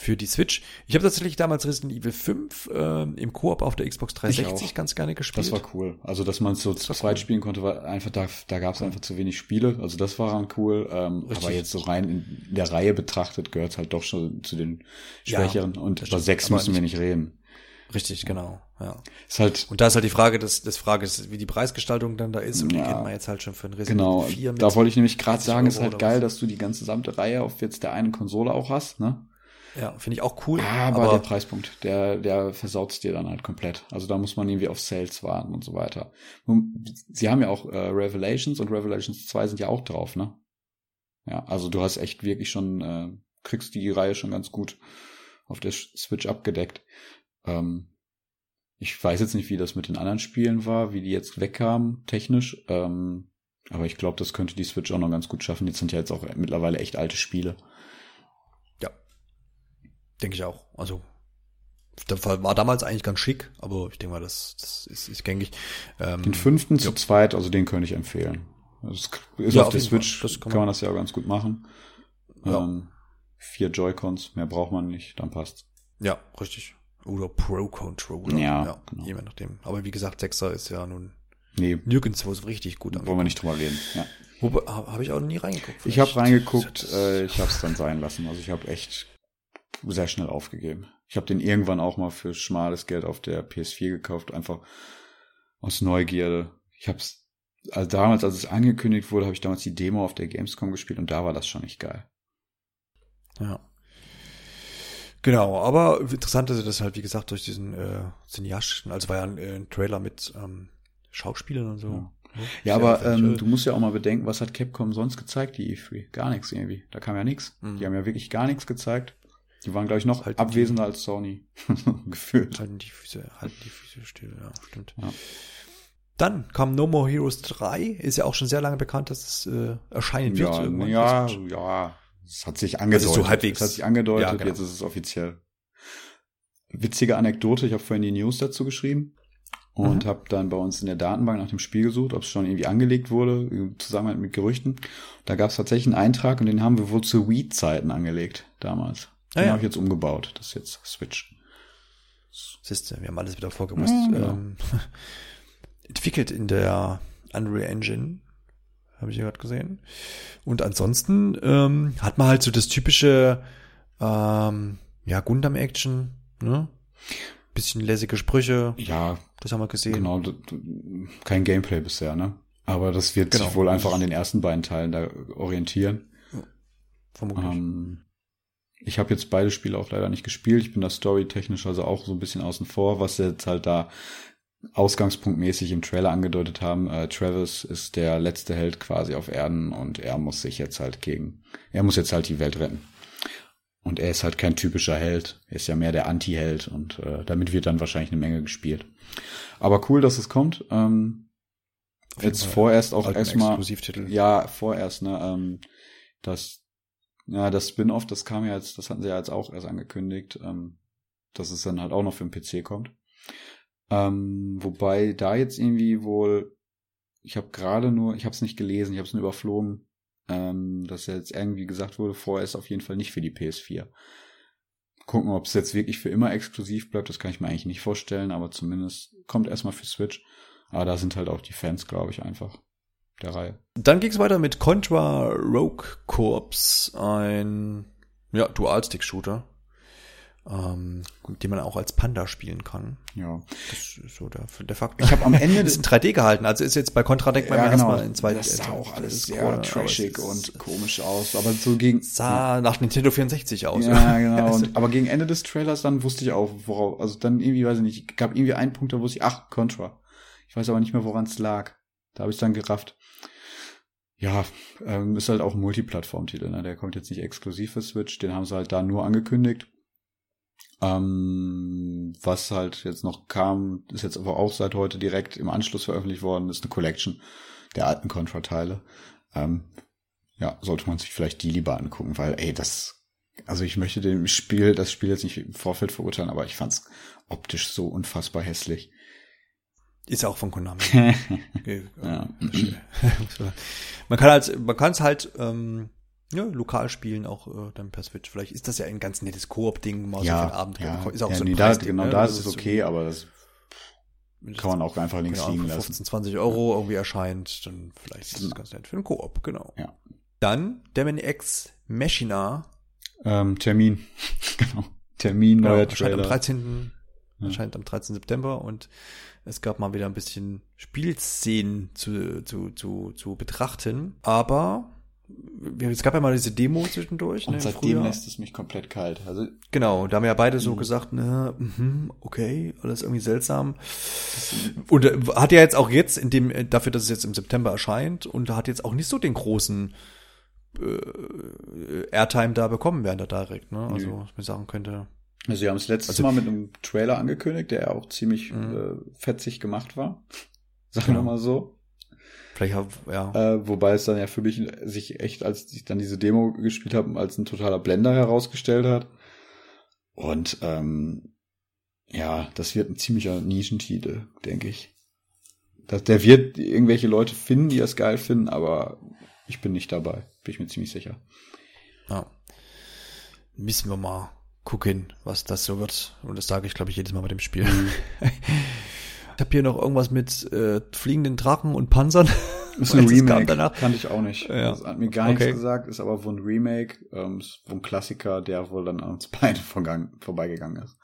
für die Switch. Ich habe tatsächlich damals Resident Evil 5 äh, im Koop auf der Xbox 360 ganz gerne gespielt. Das war cool. Also, dass man es so zu zweit cool. spielen konnte, war einfach, da, da gab es einfach zu wenig Spiele. Also das war dann cool. Ähm, aber jetzt so rein in der Reihe betrachtet gehört es halt doch schon zu den Schwächeren. Ja, und über 6 müssen wir nicht reden. Richtig, genau. Ja. Ist halt und da ist halt die Frage, das, das Frage ist, wie die Preisgestaltung dann da ist. Und ja, die kennt man jetzt halt schon für ein Resident genau, 4 mit Da wollte ich nämlich gerade sagen, ist halt geil, dass du die ganze gesamte Reihe auf jetzt der einen Konsole auch hast, ne? Ja, finde ich auch cool. Aber, aber der Preispunkt, der, der versaut's dir dann halt komplett. Also da muss man irgendwie auf Sales warten und so weiter. Sie haben ja auch äh, Revelations und Revelations 2 sind ja auch drauf, ne? Ja, also du hast echt wirklich schon, äh, kriegst die Reihe schon ganz gut auf der Switch abgedeckt. Ähm, ich weiß jetzt nicht, wie das mit den anderen Spielen war, wie die jetzt wegkamen, technisch. Ähm, aber ich glaube, das könnte die Switch auch noch ganz gut schaffen. Jetzt sind ja jetzt auch mittlerweile echt alte Spiele. Ja. Denke ich auch. Also, der Fall war damals eigentlich ganz schick, aber ich denke mal, das, das ist, ist gängig. Ähm, den fünften ja. zu zweit, also den könnte ich empfehlen. Das ist ja, auf, auf der Switch, kann, man, kann man das ja auch ganz gut machen. Ja. Ähm, vier Joy-Cons, mehr braucht man nicht, dann passt. Ja, richtig. Oder Pro-Controller. Ja, ja genau. je nachdem. Aber wie gesagt, Sechser ist ja nun nee. nirgendwo so richtig gut. Wollen wir nicht drüber reden. Ja. Habe hab ich auch nie reingeguckt. Vielleicht. Ich habe reingeguckt, äh, ich habe es dann sein lassen. Also ich habe echt sehr schnell aufgegeben. Ich habe den irgendwann auch mal für schmales Geld auf der PS4 gekauft, einfach aus Neugierde. Ich habe es, also damals, als es angekündigt wurde, habe ich damals die Demo auf der Gamescom gespielt und da war das schon nicht geil. Ja. Genau, aber interessant ist das halt, wie gesagt, durch diesen äh, cineastischen, also war ja ein, äh, ein Trailer mit ähm, Schauspielern und so. Ja. Ja, aber ähm, du musst ja auch mal bedenken, was hat Capcom sonst gezeigt, die E3? Gar nichts irgendwie. Da kam ja nichts. Mhm. Die haben ja wirklich gar nichts gezeigt. Die waren, glaube ich, noch Halten abwesender als Sony. Gefühlt. Halten die Füße, halten die Füße still, ja, stimmt. Ja. Dann kam No More Heroes 3, ist ja auch schon sehr lange bekannt, dass es äh, erscheinen wird. Ja, ja, ja. Es hat sich Das angedeutet. ist so halbwegs- Es hat sich angedeutet, Ja, genau. jetzt ist es offiziell. Witzige Anekdote, ich habe vorhin die News dazu geschrieben und Mhm. habe dann bei uns in der Datenbank nach dem Spiel gesucht, ob es schon irgendwie angelegt wurde, im Zusammenhang mit Gerüchten. Da gab es tatsächlich einen Eintrag und den haben wir wohl zu Wii-Zeiten angelegt damals. Den Ah, ja. habe ich jetzt umgebaut. Das ist jetzt Switch. Siehste, wir haben alles wieder vorgewusst. Ja, genau. ähm, entwickelt in der Unreal Engine, habe ich ja gerade gesehen. Und ansonsten ähm, hat man halt so das typische ähm, ja, Gundam-Action, ne? Bisschen lässige Sprüche, Ja, das haben wir gesehen. genau. Kein Gameplay bisher, ne? Aber das wird Genau. sich wohl einfach an den ersten beiden Teilen da orientieren. Vermutlich. Ähm, ich habe jetzt beide Spiele auch leider nicht gespielt. Ich bin da storytechnisch also auch so ein bisschen außen vor, was jetzt halt da ausgangspunktmäßig im Trailer angedeutet haben. Äh, Travis ist der letzte Held quasi auf Erden und er muss sich jetzt halt gegen, er muss jetzt halt die Welt retten. Und er ist halt kein typischer Held. Er ist ja mehr der Anti-Held und äh, damit wird dann wahrscheinlich eine Menge gespielt. Aber cool, dass es kommt. Ähm, jetzt Fall vorerst auch erstmal ja, vorerst, ne, ähm, das, ja, das Spin-off, das kam ja jetzt, das hatten sie ja jetzt auch erst angekündigt, ähm, dass es dann halt auch noch für den PC kommt. Ähm, wobei da jetzt irgendwie wohl, ich habe gerade nur, ich habe es nicht gelesen, ich habe es nur überflogen, ähm, dass jetzt irgendwie gesagt wurde, vorerst auf jeden Fall nicht für die PS4. Gucken, ob es jetzt wirklich für immer exklusiv bleibt, das kann ich mir eigentlich nicht vorstellen, aber zumindest kommt erstmal für Switch. Aber da sind halt auch die Fans, glaube ich, einfach der Reihe. Dann ging es weiter mit Contra Rogue Corps, ein ja, Dual-Stick-Shooter, ähm, den man auch als Panda spielen kann. Ja. Das ist so der, der Fakt. Ich habe am Ende ist in 3D gehalten, also ist jetzt bei Contra denkt man ja, genau. erstmal in 2D. Das sah auch alles das sehr aber trashig und komisch aus, aber so gegen sah nach Nintendo 64 aus. ja, genau. Und, aber gegen Ende des Trailers dann wusste ich auch, worauf, also dann irgendwie, weiß ich nicht, gab irgendwie einen Punkt, da wusste ich, ach, Contra. Ich weiß aber nicht mehr, woran es lag. Da habe ich dann gerafft. Ja, ähm, ist halt auch ein Multiplattform-Titel, ne? Der kommt jetzt nicht exklusiv für Switch, den haben sie halt da nur angekündigt. Ähm, was halt jetzt noch kam, ist jetzt aber auch seit heute direkt im Anschluss veröffentlicht worden, ist eine Collection der alten Contra-Teile. Ähm, ja, sollte man sich vielleicht die lieber angucken, weil, ey, das, also ich möchte dem Spiel, das Spiel jetzt nicht im Vorfeld verurteilen, aber ich fand's optisch so unfassbar hässlich. Ist auch von Konami. Okay, Ja. man kann halt, man kann es halt ähm, ja, lokal spielen, auch äh, dann per Switch. Vielleicht ist das ja ein ganz nettes Koop-Ding, mal so für den Abend. ja, ist auch ja, so ein nee, da, genau ne? da Das ist es okay, aber das kann man auch einfach links genau, liegen für lassen. 15, 20 Euro irgendwie erscheint, dann vielleicht ist das ganz nett für den Koop, genau. Ja. Dann Demon X Machina. Ähm, Termin. genau. Termin, Genau, neuer erscheint am Trailer. 13. Ja. Erscheint am 13. September und es gab mal wieder ein bisschen Spielszenen zu, zu, zu, zu betrachten. Aber es gab ja mal diese Demo zwischendurch. Und ne, seitdem Frühjahr. lässt es mich komplett kalt. Also Genau, da haben ja beide Mhm. so gesagt, ne, mhm, okay, alles irgendwie seltsam. Und äh, hat ja jetzt auch jetzt in dem, äh, dafür, dass es jetzt im September erscheint, und hat jetzt auch nicht so den großen äh, Airtime da bekommen während der Direct, ne? Also, Nö. was man sagen könnte. Also, sie haben es letztes Also- Mal mit einem Trailer angekündigt, der ja auch ziemlich Mhm. äh, fetzig gemacht war. Sagen Genau. wir mal so. Vielleicht, hab- ja. Äh, wobei es dann ja für mich sich echt, als ich dann diese Demo gespielt habe, als ein totaler Blender herausgestellt hat. Und ähm, ja, das wird ein ziemlicher Nischentitel, denke ich. Das, der wird irgendwelche Leute finden, die das geil finden, aber ich bin nicht dabei, bin ich mir ziemlich sicher. Ja. Müssen wir mal gucken, was das so wird. Und das sage ich, glaube ich, jedes Mal bei dem Spiel. Ich habe hier noch irgendwas mit äh, fliegenden Drachen und Panzern. Ist ein Remake, danach. kannte ich auch nicht. Ja. Das hat mir gar Okay. nichts gesagt, ist aber wohl ein Remake, ähm, ist wohl ein Klassiker, der wohl dann an uns vorgang, vorbeigegangen ist.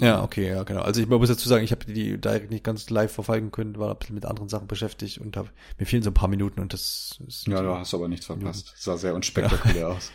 Ja, okay, ja, genau. Also ich muss dazu sagen, ich habe die direkt nicht ganz live verfolgen können, war ein bisschen mit anderen Sachen beschäftigt und hab, mir fehlen so ein paar Minuten und das ist Ja, du hast aber nichts verpasst. Sah sehr unspektakulär aus.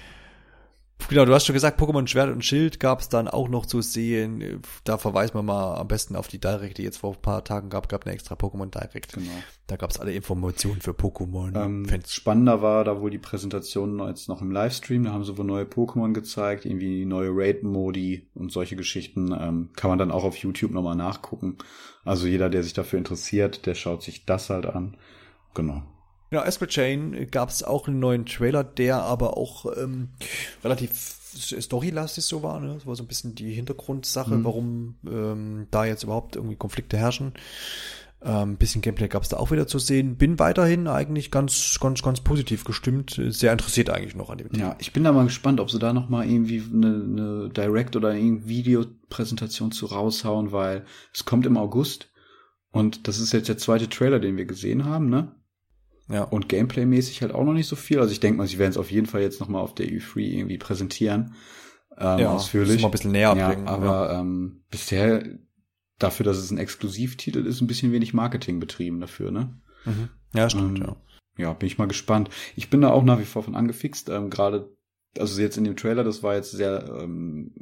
Genau, du hast schon gesagt, Pokémon Schwert und Schild gab es dann auch noch zu sehen. Da verweisen wir mal am besten auf die Direct, die jetzt vor ein paar Tagen gab. Gab eine extra Pokémon Direct. Genau. Da gab es alle Informationen für Pokémon. Ähm, spannender war da wohl die Präsentation jetzt noch im Livestream. Da haben sie wohl neue Pokémon gezeigt, irgendwie neue Raid-Modi und solche Geschichten. Ähm, kann man dann auch auf YouTube nochmal nachgucken. Also jeder, der sich dafür interessiert, der schaut sich das halt an. Genau. Genau, Astral Chain gab es auch einen neuen Trailer, der aber auch ähm, relativ storylastig so war. Ne? Das war so ein bisschen die Hintergrundsache, mhm. warum ähm, da jetzt überhaupt irgendwie Konflikte herrschen. Ein ähm, bisschen Gameplay gab es da auch wieder zu sehen. Bin weiterhin eigentlich ganz, ganz, ganz positiv gestimmt. Sehr interessiert eigentlich noch an dem Thema. Ja, ich bin da mal gespannt, ob sie da noch mal irgendwie eine, eine Direct oder eine Videopräsentation zu raushauen, weil es kommt im August und das ist jetzt der zweite Trailer, den wir gesehen haben, ne? Ja. Und Gameplay-mäßig halt auch noch nicht so viel. Also ich denke mal, sie werden es auf jeden Fall jetzt noch mal auf der E3 irgendwie präsentieren. Ähm, ja, ausführlich. Mal ein bisschen näher ja, bringen. Aber ja. ähm, bisher dafür, dass es ein Exklusivtitel ist, ein bisschen wenig Marketing betrieben dafür, ne? Mhm. Ja, stimmt, ähm, ja. Ja, bin ich mal gespannt. Ich bin da auch nach wie vor von angefixt. Ähm, Gerade, also jetzt in dem Trailer, das war jetzt sehr ähm,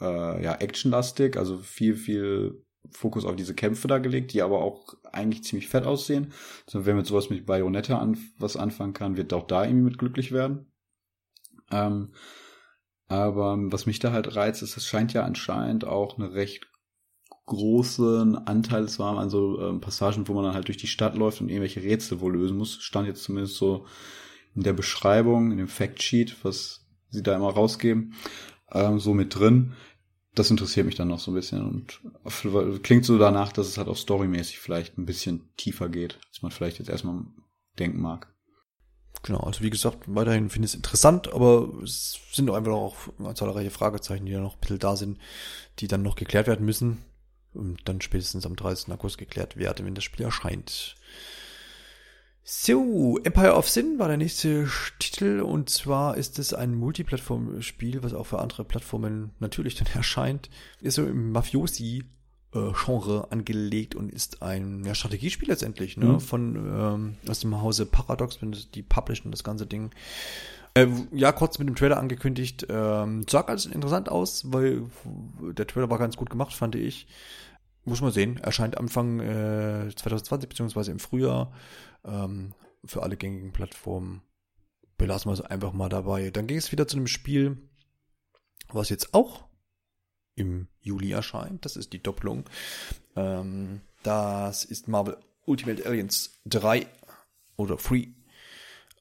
äh, ja, actionlastig, also viel, viel Fokus auf diese Kämpfe da gelegt, die aber auch eigentlich ziemlich fett aussehen. Also wenn mit sowas mit Bayonetta an, was anfangen kann, wird auch da irgendwie mit glücklich werden. Ähm, aber was mich da halt reizt, ist, es scheint ja anscheinend auch eine recht großen Anteil zu haben an so ähm, Passagen, wo man dann halt durch die Stadt läuft und irgendwelche Rätsel wohl lösen muss. Stand jetzt zumindest so in der Beschreibung, in dem Factsheet, was sie da immer rausgeben, ähm, so mit drin das interessiert mich dann noch so ein bisschen und klingt so danach, dass es halt auch storymäßig vielleicht ein bisschen tiefer geht, als man vielleicht jetzt erstmal denken mag. Genau, also wie gesagt, weiterhin finde ich es interessant, aber es sind doch einfach auch zahlreiche Fragezeichen, die da noch ein bisschen da sind, die dann noch geklärt werden müssen und dann spätestens am 30. August geklärt werden, wenn das Spiel erscheint. So, Empire of Sin war der nächste Titel und zwar ist es ein Multiplattform-Spiel, was auch für andere Plattformen natürlich dann erscheint. Ist so im Mafiosi-Genre angelegt und ist ein ja, Strategiespiel letztendlich, ne? Mhm. Von ähm, aus dem Hause Paradox, wenn die publishen das ganze Ding. Äh, ja, kurz mit dem Trailer angekündigt. Ähm, sah ganz interessant aus, weil der Trailer war ganz gut gemacht, fand ich. Muss man sehen. Erscheint Anfang äh, 2020 beziehungsweise im Frühjahr ähm, für alle gängigen Plattformen. Belassen wir es einfach mal dabei. Dann ging es wieder zu einem Spiel, was jetzt auch im Juli erscheint. Das ist die Doppelung. Ähm, das ist Marvel Ultimate Aliens 3 oder Free.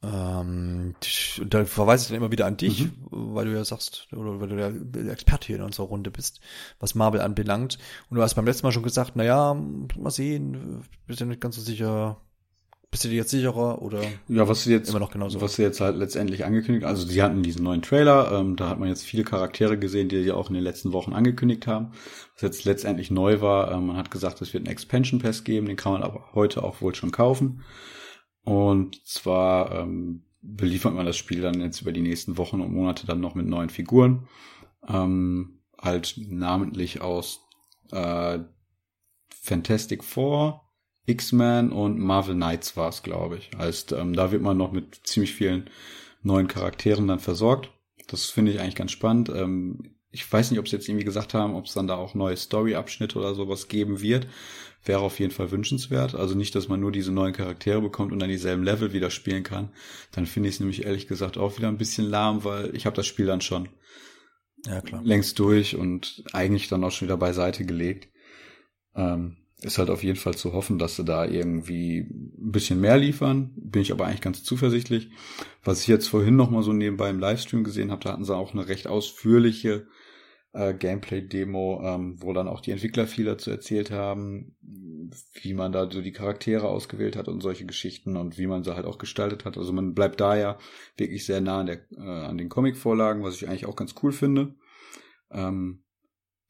Ähm, und da verweise ich dann immer wieder an dich, mhm. weil du ja sagst, oder weil du der Experte hier in unserer Runde bist, was Marvel anbelangt. Und du hast beim letzten Mal schon gesagt, naja, mal sehen, bist ja nicht ganz so sicher, bist du dir jetzt sicherer oder ja, was sie jetzt immer noch genauso? Was sie jetzt halt letztendlich angekündigt, also sie hatten diesen neuen Trailer, ähm, da hat man jetzt viele Charaktere gesehen, die sie auch in den letzten Wochen angekündigt haben. Was jetzt letztendlich neu war, ähm, man hat gesagt, es wird einen Expansion Pass geben, den kann man aber heute auch wohl schon kaufen. Und zwar ähm, beliefert man das Spiel dann jetzt über die nächsten Wochen und Monate dann noch mit neuen Figuren. Ähm, halt namentlich aus äh, Fantastic Four, X-Men und Marvel Knights war es, glaube ich. Heißt, ähm, da wird man noch mit ziemlich vielen neuen Charakteren dann versorgt. Das finde ich eigentlich ganz spannend. Ähm, ich weiß nicht, ob sie jetzt irgendwie gesagt haben, ob es dann da auch neue Story-Abschnitte oder sowas geben wird. Wäre auf jeden Fall wünschenswert. Also nicht, dass man nur diese neuen Charaktere bekommt und dann dieselben Level wieder spielen kann. Dann finde ich es nämlich ehrlich gesagt auch wieder ein bisschen lahm, weil ich habe das Spiel dann schon ja, klar. längst durch und eigentlich dann auch schon wieder beiseite gelegt. Ähm, ist halt auf jeden Fall zu hoffen, dass sie da irgendwie ein bisschen mehr liefern. Bin ich aber eigentlich ganz zuversichtlich. Was ich jetzt vorhin noch mal so nebenbei im Livestream gesehen habe, da hatten sie auch eine recht ausführliche äh, Gameplay-Demo, ähm, wo dann auch die Entwickler viel dazu erzählt haben, wie man da so die Charaktere ausgewählt hat und solche Geschichten und wie man sie halt auch gestaltet hat. Also man bleibt da ja wirklich sehr nah an, der, äh, an den Comic-Vorlagen, was ich eigentlich auch ganz cool finde. Ähm,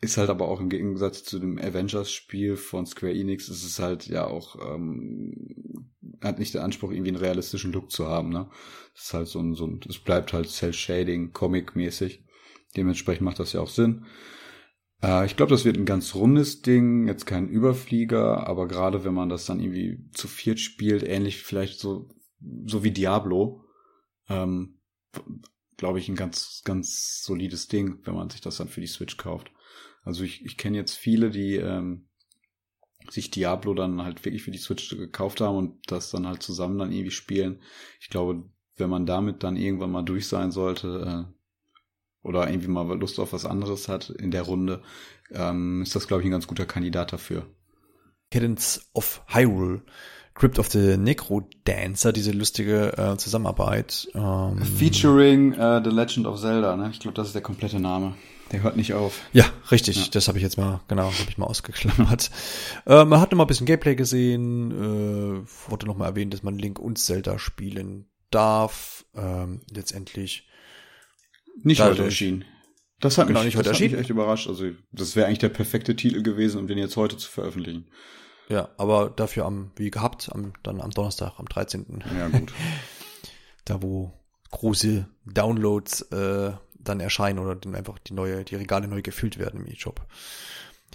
ist halt aber auch im Gegensatz zu dem Avengers-Spiel von Square Enix, ist es halt ja auch, ähm, hat nicht den Anspruch, irgendwie einen realistischen Look zu haben, ne? Das ist halt so ein, so ein, es bleibt halt Cell-Shading, Comic-mäßig. Dementsprechend macht das ja auch Sinn. Äh, ich glaube, das wird ein ganz rundes Ding, jetzt kein Überflieger, aber gerade wenn man das dann irgendwie zu viert spielt, ähnlich vielleicht so, so wie Diablo, ähm, glaube ich, ein ganz, ganz solides Ding, wenn man sich das dann für die Switch kauft. Also ich, ich kenne jetzt viele, die ähm, sich Diablo dann halt wirklich für die Switch gekauft haben und das dann halt zusammen dann irgendwie spielen. Ich glaube, wenn man damit dann irgendwann mal durch sein sollte äh, oder irgendwie mal Lust auf was anderes hat in der Runde, ähm, ist das, glaube ich, ein ganz guter Kandidat dafür. Cadence of Hyrule. Crypt of the Necro Dancer, diese lustige äh, Zusammenarbeit. Ähm, Featuring uh, The Legend of Zelda, ne? Ich glaube, das ist der komplette Name. Der hört nicht auf. Ja, richtig. Ja. Das habe ich jetzt mal, genau, habe ich mal ausgeklammert. äh, man hat noch mal ein bisschen Gameplay gesehen. Äh, wurde noch mal erwähnt, dass man Link und Zelda spielen darf. Ähm, letztendlich. Nicht dadurch, heute erschienen. Das hat genau, mich, nicht heute das hat mich echt überrascht. Also, das wäre eigentlich der perfekte Titel gewesen, um den jetzt heute zu veröffentlichen. Ja, aber dafür am, wie gehabt, am, dann am Donnerstag, am 13. Ja, gut. da, wo große Downloads äh, dann erscheinen oder dann einfach die neue, die Regale neu gefüllt werden im E-Shop.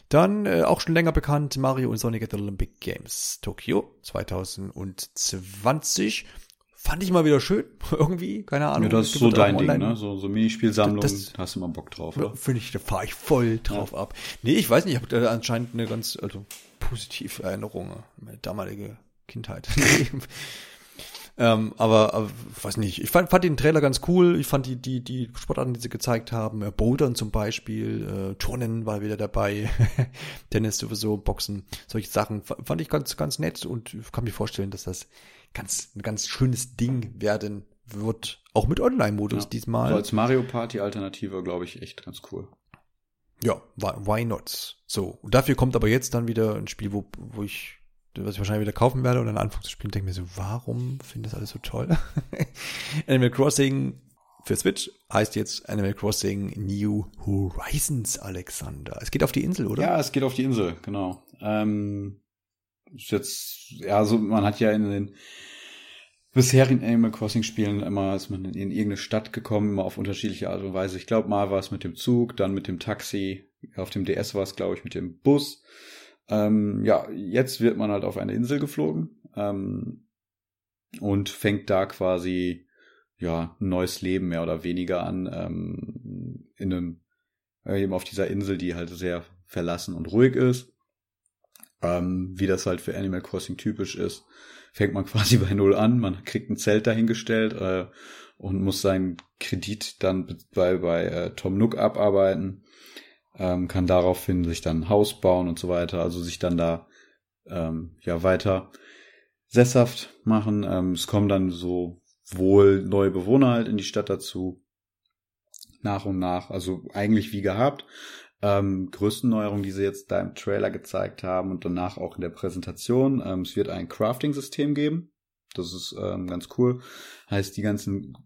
Dann äh, auch schon länger bekannt, Mario und Sonic at the Olympic Games Tokyo 2020. Fand ich mal wieder schön, irgendwie, keine Ahnung. Ja, das ist so dein Ding, ne? So, so Minispielsammlung, das, hast du mal Bock drauf, oder? Finde ich, da fahre ich voll drauf ja. ab. Nee, ich weiß nicht, ich habe da anscheinend eine ganz, also positive Erinnerung, meine damalige Kindheit. ähm, aber, aber weiß nicht, ich fand, fand den Trailer ganz cool. Ich fand die, die, die Sportarten, die sie gezeigt haben, äh, Bouldern zum Beispiel, äh, Turnen war wieder dabei, Tennis sowieso, Boxen, solche Sachen, fand ich ganz, ganz nett und kann mir vorstellen, dass das ganz, ein ganz schönes Ding werden wird. Auch mit Online-Modus ja. diesmal. Also als Mario Party-Alternative, glaube ich, echt ganz cool. Ja, why not? So, und dafür kommt aber jetzt dann wieder ein Spiel, wo, wo ich, was ich wahrscheinlich wieder kaufen werde und dann anfangen zu spielen, denke mir so, warum finde ich das alles so toll? Animal Crossing für Switch heißt jetzt Animal Crossing New Horizons, Alexander. Es geht auf die Insel, oder? Ja, es geht auf die Insel, genau. Ähm, ist jetzt, ja, so, man hat ja in den bisherigen Animal Crossing Spielen immer ist man in irgendeine Stadt gekommen, immer auf unterschiedliche Art und Weise. Ich glaube, mal war es mit dem Zug, dann mit dem Taxi, auf dem DS war es, glaube ich, mit dem Bus. Ähm, ja, jetzt wird man halt auf eine Insel geflogen ähm, und fängt da quasi ja ein neues Leben mehr oder weniger an ähm, in einem eben auf dieser Insel, die halt sehr verlassen und ruhig ist, ähm, wie das halt für Animal Crossing typisch ist fängt man quasi bei Null an, man kriegt ein Zelt dahingestellt äh, und muss seinen Kredit dann bei, bei äh, Tom Nook abarbeiten, ähm, kann daraufhin sich dann ein Haus bauen und so weiter, also sich dann da ähm, ja weiter sesshaft machen. Ähm, es kommen dann so wohl neue Bewohner halt in die Stadt dazu, nach und nach, also eigentlich wie gehabt ähm, größten Neuerung, die sie jetzt da im Trailer gezeigt haben und danach auch in der Präsentation. Ähm, es wird ein Crafting-System geben. Das ist ähm, ganz cool. Heißt, die ganzen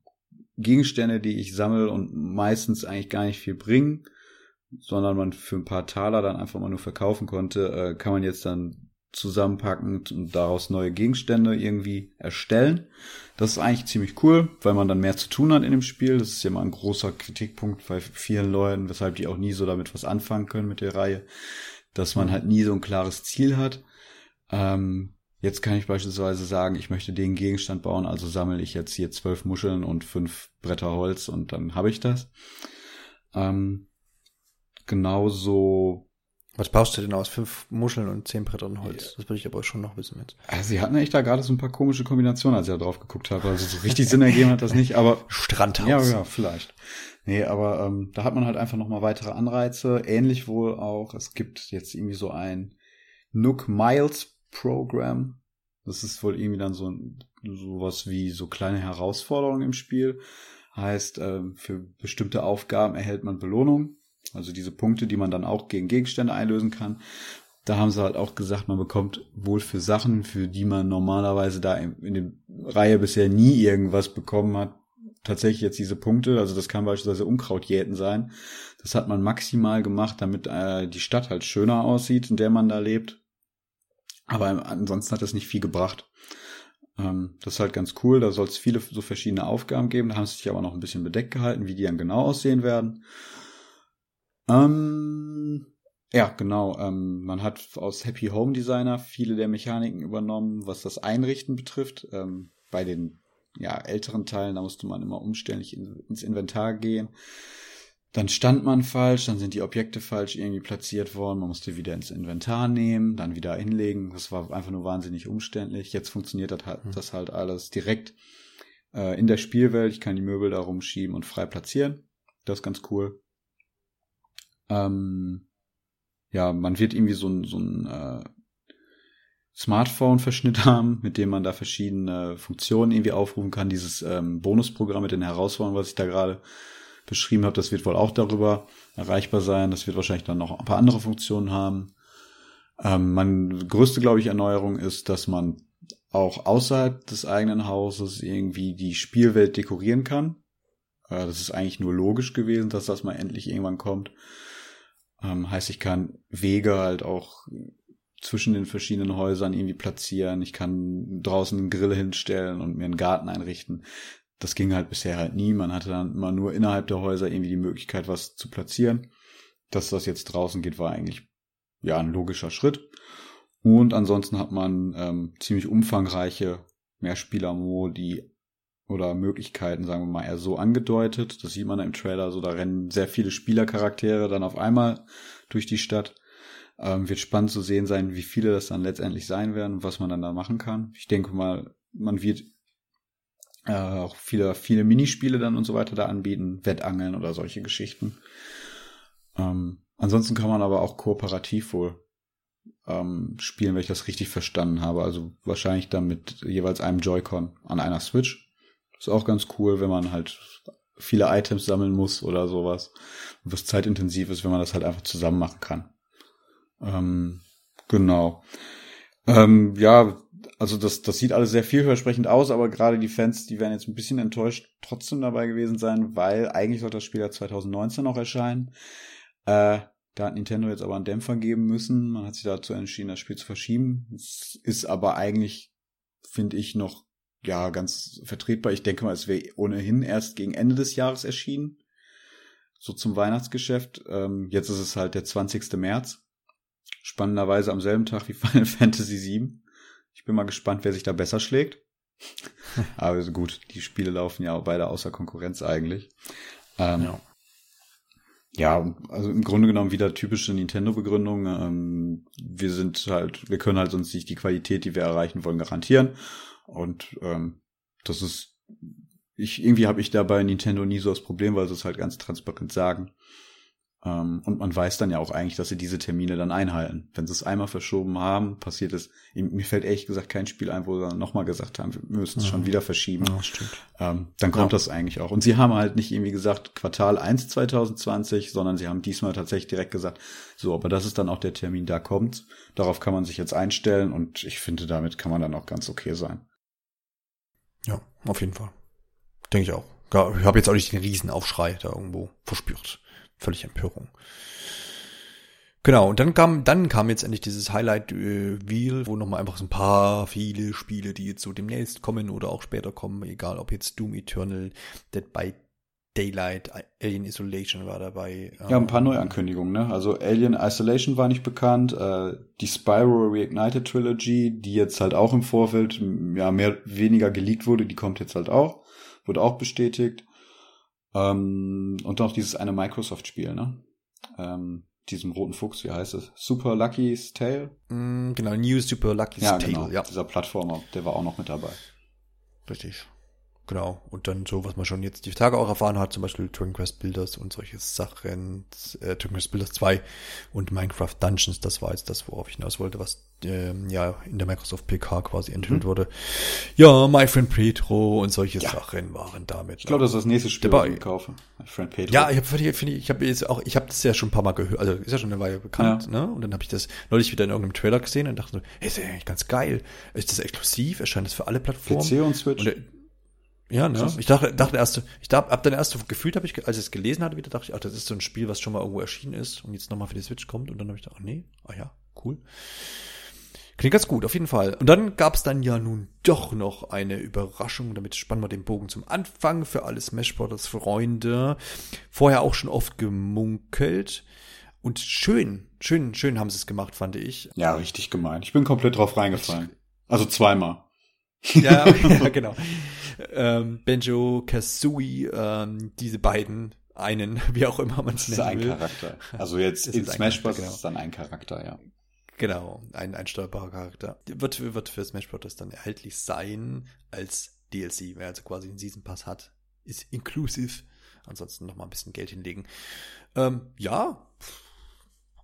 Gegenstände, die ich sammle und meistens eigentlich gar nicht viel bringen, sondern man für ein paar Taler dann einfach mal nur verkaufen konnte, äh, kann man jetzt dann zusammenpacken und daraus neue Gegenstände irgendwie erstellen. Das ist eigentlich ziemlich cool, weil man dann mehr zu tun hat in dem Spiel. Das ist ja mal ein großer Kritikpunkt bei vielen Leuten, weshalb die auch nie so damit was anfangen können mit der Reihe, dass man halt nie so ein klares Ziel hat. Ähm, jetzt kann ich beispielsweise sagen, ich möchte den Gegenstand bauen, also sammle ich jetzt hier zwölf Muscheln und fünf Bretter Holz und dann habe ich das. Ähm, genauso was baust du denn aus? Fünf Muscheln und zehn Brettern Holz. Yeah. Das würde ich aber schon noch wissen jetzt. Also sie hatten echt da gerade so ein paar komische Kombinationen, als ich da drauf geguckt habe. Also so richtig Sinn ergeben hat das nicht, aber. Strandhaus. Ja, ja, vielleicht. Nee, aber ähm, da hat man halt einfach nochmal weitere Anreize. Ähnlich wohl auch. Es gibt jetzt irgendwie so ein Nook Miles Program. Das ist wohl irgendwie dann so sowas wie so kleine Herausforderungen im Spiel. Heißt, ähm, für bestimmte Aufgaben erhält man Belohnung also diese Punkte, die man dann auch gegen Gegenstände einlösen kann. Da haben sie halt auch gesagt, man bekommt wohl für Sachen, für die man normalerweise da in, der Reihe bisher nie irgendwas bekommen hat, tatsächlich jetzt diese Punkte. Also das kann beispielsweise Unkrautjäten sein. Das hat man maximal gemacht, damit äh, die Stadt halt schöner aussieht, in der man da lebt. Aber ansonsten hat das nicht viel gebracht. Ähm, das ist halt ganz cool. Da soll es viele so verschiedene Aufgaben geben. Da haben sie sich aber noch ein bisschen bedeckt gehalten, wie die dann genau aussehen werden. Ähm, ja, genau. Ähm, man hat aus Happy Home Designer viele der Mechaniken übernommen, was das Einrichten betrifft. Ähm, bei den ja, älteren Teilen, da musste man immer umständlich ins Inventar gehen. Dann stand man falsch, dann sind die Objekte falsch irgendwie platziert worden, man musste wieder ins Inventar nehmen, dann wieder hinlegen. Das war einfach nur wahnsinnig umständlich. Jetzt funktioniert das halt, hm. das halt alles direkt äh, in der Spielwelt. Ich kann die Möbel da rumschieben und frei platzieren. Das ist ganz cool. Ähm, ja, man wird irgendwie so ein, so ein äh, Smartphone-Verschnitt haben, mit dem man da verschiedene Funktionen irgendwie aufrufen kann. Dieses ähm, Bonusprogramm mit den Herausforderungen, was ich da gerade beschrieben habe, das wird wohl auch darüber erreichbar sein. Das wird wahrscheinlich dann noch ein paar andere Funktionen haben. Ähm, meine größte, glaube ich, Erneuerung ist, dass man auch außerhalb des eigenen Hauses irgendwie die Spielwelt dekorieren kann. Äh, das ist eigentlich nur logisch gewesen, dass das mal endlich irgendwann kommt. Ähm, heißt, ich kann Wege halt auch zwischen den verschiedenen Häusern irgendwie platzieren. Ich kann draußen einen Grill hinstellen und mir einen Garten einrichten das ging halt bisher halt nie. Man hatte dann immer nur innerhalb der Häuser irgendwie die Möglichkeit, was zu platzieren. Dass das jetzt draußen geht, war eigentlich ja ein logischer Schritt. Und ansonsten hat man ähm, ziemlich umfangreiche Mehrspieler-Modi oder Möglichkeiten, sagen wir mal, eher so angedeutet. Das sieht man im Trailer, so da rennen sehr viele Spielercharaktere dann auf einmal durch die Stadt. Ähm, wird spannend zu sehen sein, wie viele das dann letztendlich sein werden und was man dann da machen kann. Ich denke mal, man wird äh, auch viele, viele Minispiele dann und so weiter da anbieten, Wettangeln oder solche Geschichten. Ähm, ansonsten kann man aber auch kooperativ wohl ähm, spielen, wenn ich das richtig verstanden habe. Also wahrscheinlich dann mit jeweils einem Joy-Con an einer Switch. Ist auch ganz cool, wenn man halt viele Items sammeln muss oder sowas. Was zeitintensiv ist, wenn man das halt einfach zusammen machen kann. Ähm, genau. Ähm, ja, also das, das sieht alles sehr vielversprechend aus, aber gerade die Fans, die werden jetzt ein bisschen enttäuscht trotzdem dabei gewesen sein, weil eigentlich sollte das Spiel ja 2019 noch erscheinen. Äh, da hat Nintendo jetzt aber einen Dämpfer geben müssen. Man hat sich dazu entschieden, das Spiel zu verschieben. Es ist aber eigentlich, finde ich, noch ja ganz vertretbar. Ich denke mal, es wäre ohnehin erst gegen Ende des Jahres erschienen. So zum Weihnachtsgeschäft. Ähm, jetzt ist es halt der 20. März. Spannenderweise am selben Tag wie Final Fantasy VII. Ich bin mal gespannt, wer sich da besser schlägt. Aber gut, die Spiele laufen ja auch beide außer Konkurrenz eigentlich. Ähm, ja. ja. also im Grunde genommen wieder typische Nintendo-Begründung. Ähm, wir sind halt, wir können halt sonst nicht die Qualität, die wir erreichen wollen, garantieren. Und ähm, das ist, ich irgendwie habe ich da bei Nintendo nie so das Problem, weil sie es halt ganz transparent sagen. Ähm, und man weiß dann ja auch eigentlich, dass sie diese Termine dann einhalten. Wenn sie es einmal verschoben haben, passiert es. Mir fällt ehrlich gesagt kein Spiel ein, wo sie nochmal gesagt haben, wir müssen es ja. schon wieder verschieben. Ja, ähm, dann kommt ja. das eigentlich auch. Und sie haben halt nicht irgendwie gesagt, Quartal 1 2020, sondern sie haben diesmal tatsächlich direkt gesagt, so, aber das ist dann auch der Termin, da kommt. Darauf kann man sich jetzt einstellen und ich finde, damit kann man dann auch ganz okay sein. Ja, auf jeden Fall. Denke ich auch. Ich habe jetzt auch nicht den Riesenaufschrei da irgendwo verspürt völlig Empörung. Genau, und dann kam, dann kam jetzt endlich dieses Highlight äh, Wheel, wo nochmal einfach so ein paar viele Spiele, die jetzt so demnächst kommen oder auch später kommen, egal ob jetzt Doom Eternal, Dead by Daylight, Alien Isolation war dabei. Ja, ein paar Neuankündigungen, ne? Also Alien Isolation war nicht bekannt, äh, die Spyro Reignited Trilogy, die jetzt halt auch im Vorfeld ja mehr weniger geleakt wurde, die kommt jetzt halt auch, wurde auch bestätigt. Ähm, und noch dieses eine Microsoft-Spiel, ne? Ähm, diesem roten Fuchs, wie heißt es? Super Lucky's Tale? Mm, genau, New Super Lucky's ja, Tale, genau, ja. Dieser Plattformer, der war auch noch mit dabei. Richtig. Genau. Und dann so, was man schon jetzt die Tage auch erfahren hat, zum Beispiel Twin Quest Builders und solche Sachen, äh, Twin Quest Builders 2 und Minecraft Dungeons, das war jetzt das, worauf ich hinaus wollte, was ähm, ja in der Microsoft PK quasi enthüllt mhm. wurde. Ja, My Friend Petro und solche ja. Sachen waren damit. Ich glaube, das ist das nächste Spiel, was ich kaufe. My Friend Petro. Ja, ich habe finde ich, ich habe jetzt auch, ich habe das ja schon ein paar Mal gehört, also ist ja schon eine Weile bekannt, ja. ne? Und dann habe ich das neulich wieder in irgendeinem Trailer gesehen und dachte so, hey, ist ja eigentlich ganz geil. Ist das exklusiv? Erscheint das für alle Plattformen? PC und Switch. Und, ja, ne? Ich dachte, dachte erst, ich dachte, hab dann erst gefühlt, habe ich, als ich es gelesen hatte, wieder dachte ich, ach, das ist so ein Spiel, was schon mal irgendwo erschienen ist und jetzt nochmal für die Switch kommt. Und dann habe ich gedacht, ach nee, ah ja, cool. Klingt ganz gut, auf jeden Fall. Und dann gab es dann ja nun doch noch eine Überraschung. Damit spannen wir den Bogen zum Anfang für alle Smash Brothers Freunde. Vorher auch schon oft gemunkelt. Und schön, schön, schön haben sie es gemacht, fand ich. Ja, richtig gemein. Ich bin komplett drauf reingefallen. Also zweimal. ja, ja, genau. Ähm, Benjo, Kazooie, ähm, diese beiden, einen, wie auch immer man es nennt. Das ist ein Charakter. Also jetzt in Smash Bros. Genau. ist es dann ein Charakter, ja. Genau, ein, ein steuerbarer Charakter. Wird, wird für Smash Bros. dann erhältlich sein als DLC, wer also quasi den Season Pass hat, ist inclusive. Ansonsten noch mal ein bisschen Geld hinlegen. Ähm, ja,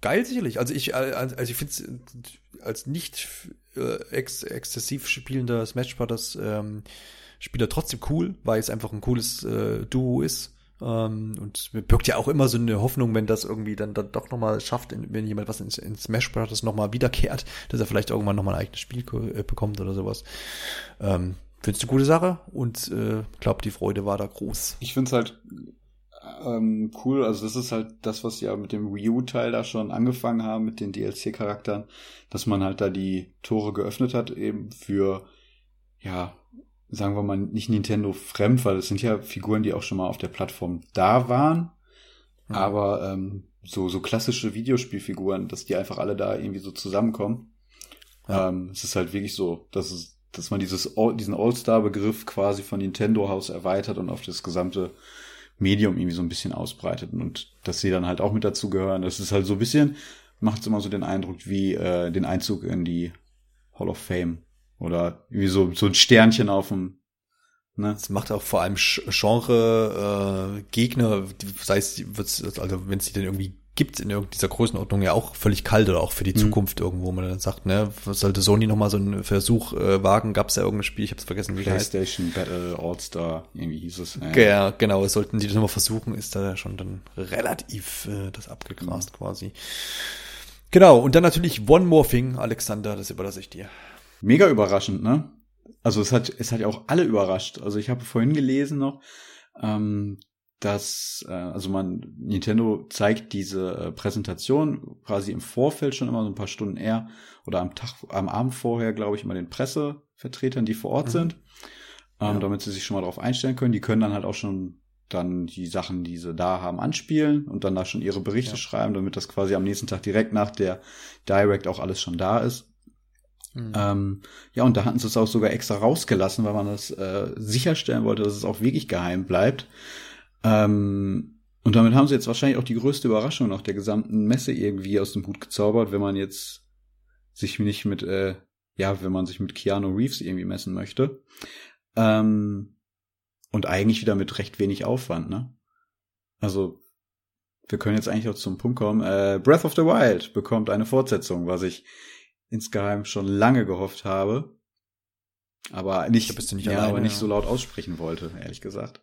geil sicherlich. Also ich, äh, also ich finde es als nicht äh, ex exzessiv spielender Smash Bros. Ähm, Spieler trotzdem cool, weil es einfach ein cooles äh, Duo ist. Ähm, und mir birgt ja auch immer so eine Hoffnung, wenn das irgendwie dann, dann doch nochmal schafft, wenn jemand was in, in Smash Bros. nochmal wiederkehrt, dass er vielleicht irgendwann nochmal ein eigenes Spiel äh, bekommt oder sowas. Ähm, Findest du eine gute Sache und äh, glaube, die Freude war da groß. Ich finde es halt ähm, cool, also das ist halt das, was ja mit dem Wii U-Teil da schon angefangen haben, mit den DLC-Charakteren, dass man halt da die Tore geöffnet hat, eben für, ja, sagen wir mal, nicht Nintendo fremd, weil es sind ja Figuren, die auch schon mal auf der Plattform da waren. Mhm. Aber ähm, so, so klassische Videospielfiguren, dass die einfach alle da irgendwie so zusammenkommen. Ja. Ähm, es ist halt wirklich so, dass es, dass man dieses diesen All-Star-Begriff quasi von Nintendo House erweitert und auf das gesamte Medium irgendwie so ein bisschen ausbreitet und dass sie dann halt auch mit dazu gehören. Das ist halt so ein bisschen, macht es immer so den Eindruck wie äh, den Einzug in die Hall of Fame oder wie so, so ein Sternchen auf dem Ne? Das macht auch vor allem Genre äh, Gegner, sei es, also wenn es die denn irgendwie gibt in dieser Größenordnung ja auch völlig kalt oder auch für die mhm. Zukunft irgendwo, man dann sagt, ne, sollte Sony nochmal so einen Versuch äh, wagen, gab es ja irgendein Spiel, ich habe es vergessen, wie PlayStation Battle All-Star, irgendwie hieß es. Ja, ja genau, sollten sie das nochmal versuchen, ist da schon dann relativ äh, das abgegrast mhm. quasi. Genau, und dann natürlich One More Thing, Alexander, das überlasse ich dir. Mega überraschend, ne? Also es hat, es hat ja auch alle überrascht. Also ich habe vorhin gelesen noch, ähm, dass, äh, also man, Nintendo zeigt diese äh, Präsentation quasi im Vorfeld schon immer so ein paar Stunden eher oder am Tag, am Abend vorher, glaube ich, immer den Pressevertretern, die vor Ort mhm. sind, ähm, ja. damit sie sich schon mal darauf einstellen können. Die können dann halt auch schon dann die Sachen, die sie da haben, anspielen und dann da schon ihre Berichte ja. schreiben, damit das quasi am nächsten Tag direkt nach der Direct auch alles schon da ist. Mhm. Ähm, ja, und da hatten sie es auch sogar extra rausgelassen, weil man das äh, sicherstellen wollte, dass es auch wirklich geheim bleibt. Ähm, und damit haben sie jetzt wahrscheinlich auch die größte Überraschung nach der gesamten Messe irgendwie aus dem Hut gezaubert, wenn man jetzt sich nicht mit, äh, ja, wenn man sich mit Keanu Reeves irgendwie messen möchte. Ähm, und eigentlich wieder mit recht wenig Aufwand, ne? Also, wir können jetzt eigentlich auch zum Punkt kommen. Äh, Breath of the Wild bekommt eine Fortsetzung, was ich insgeheim schon lange gehofft habe. Aber nicht, nicht ja, alleine, aber nicht ja. so laut aussprechen wollte, ehrlich gesagt.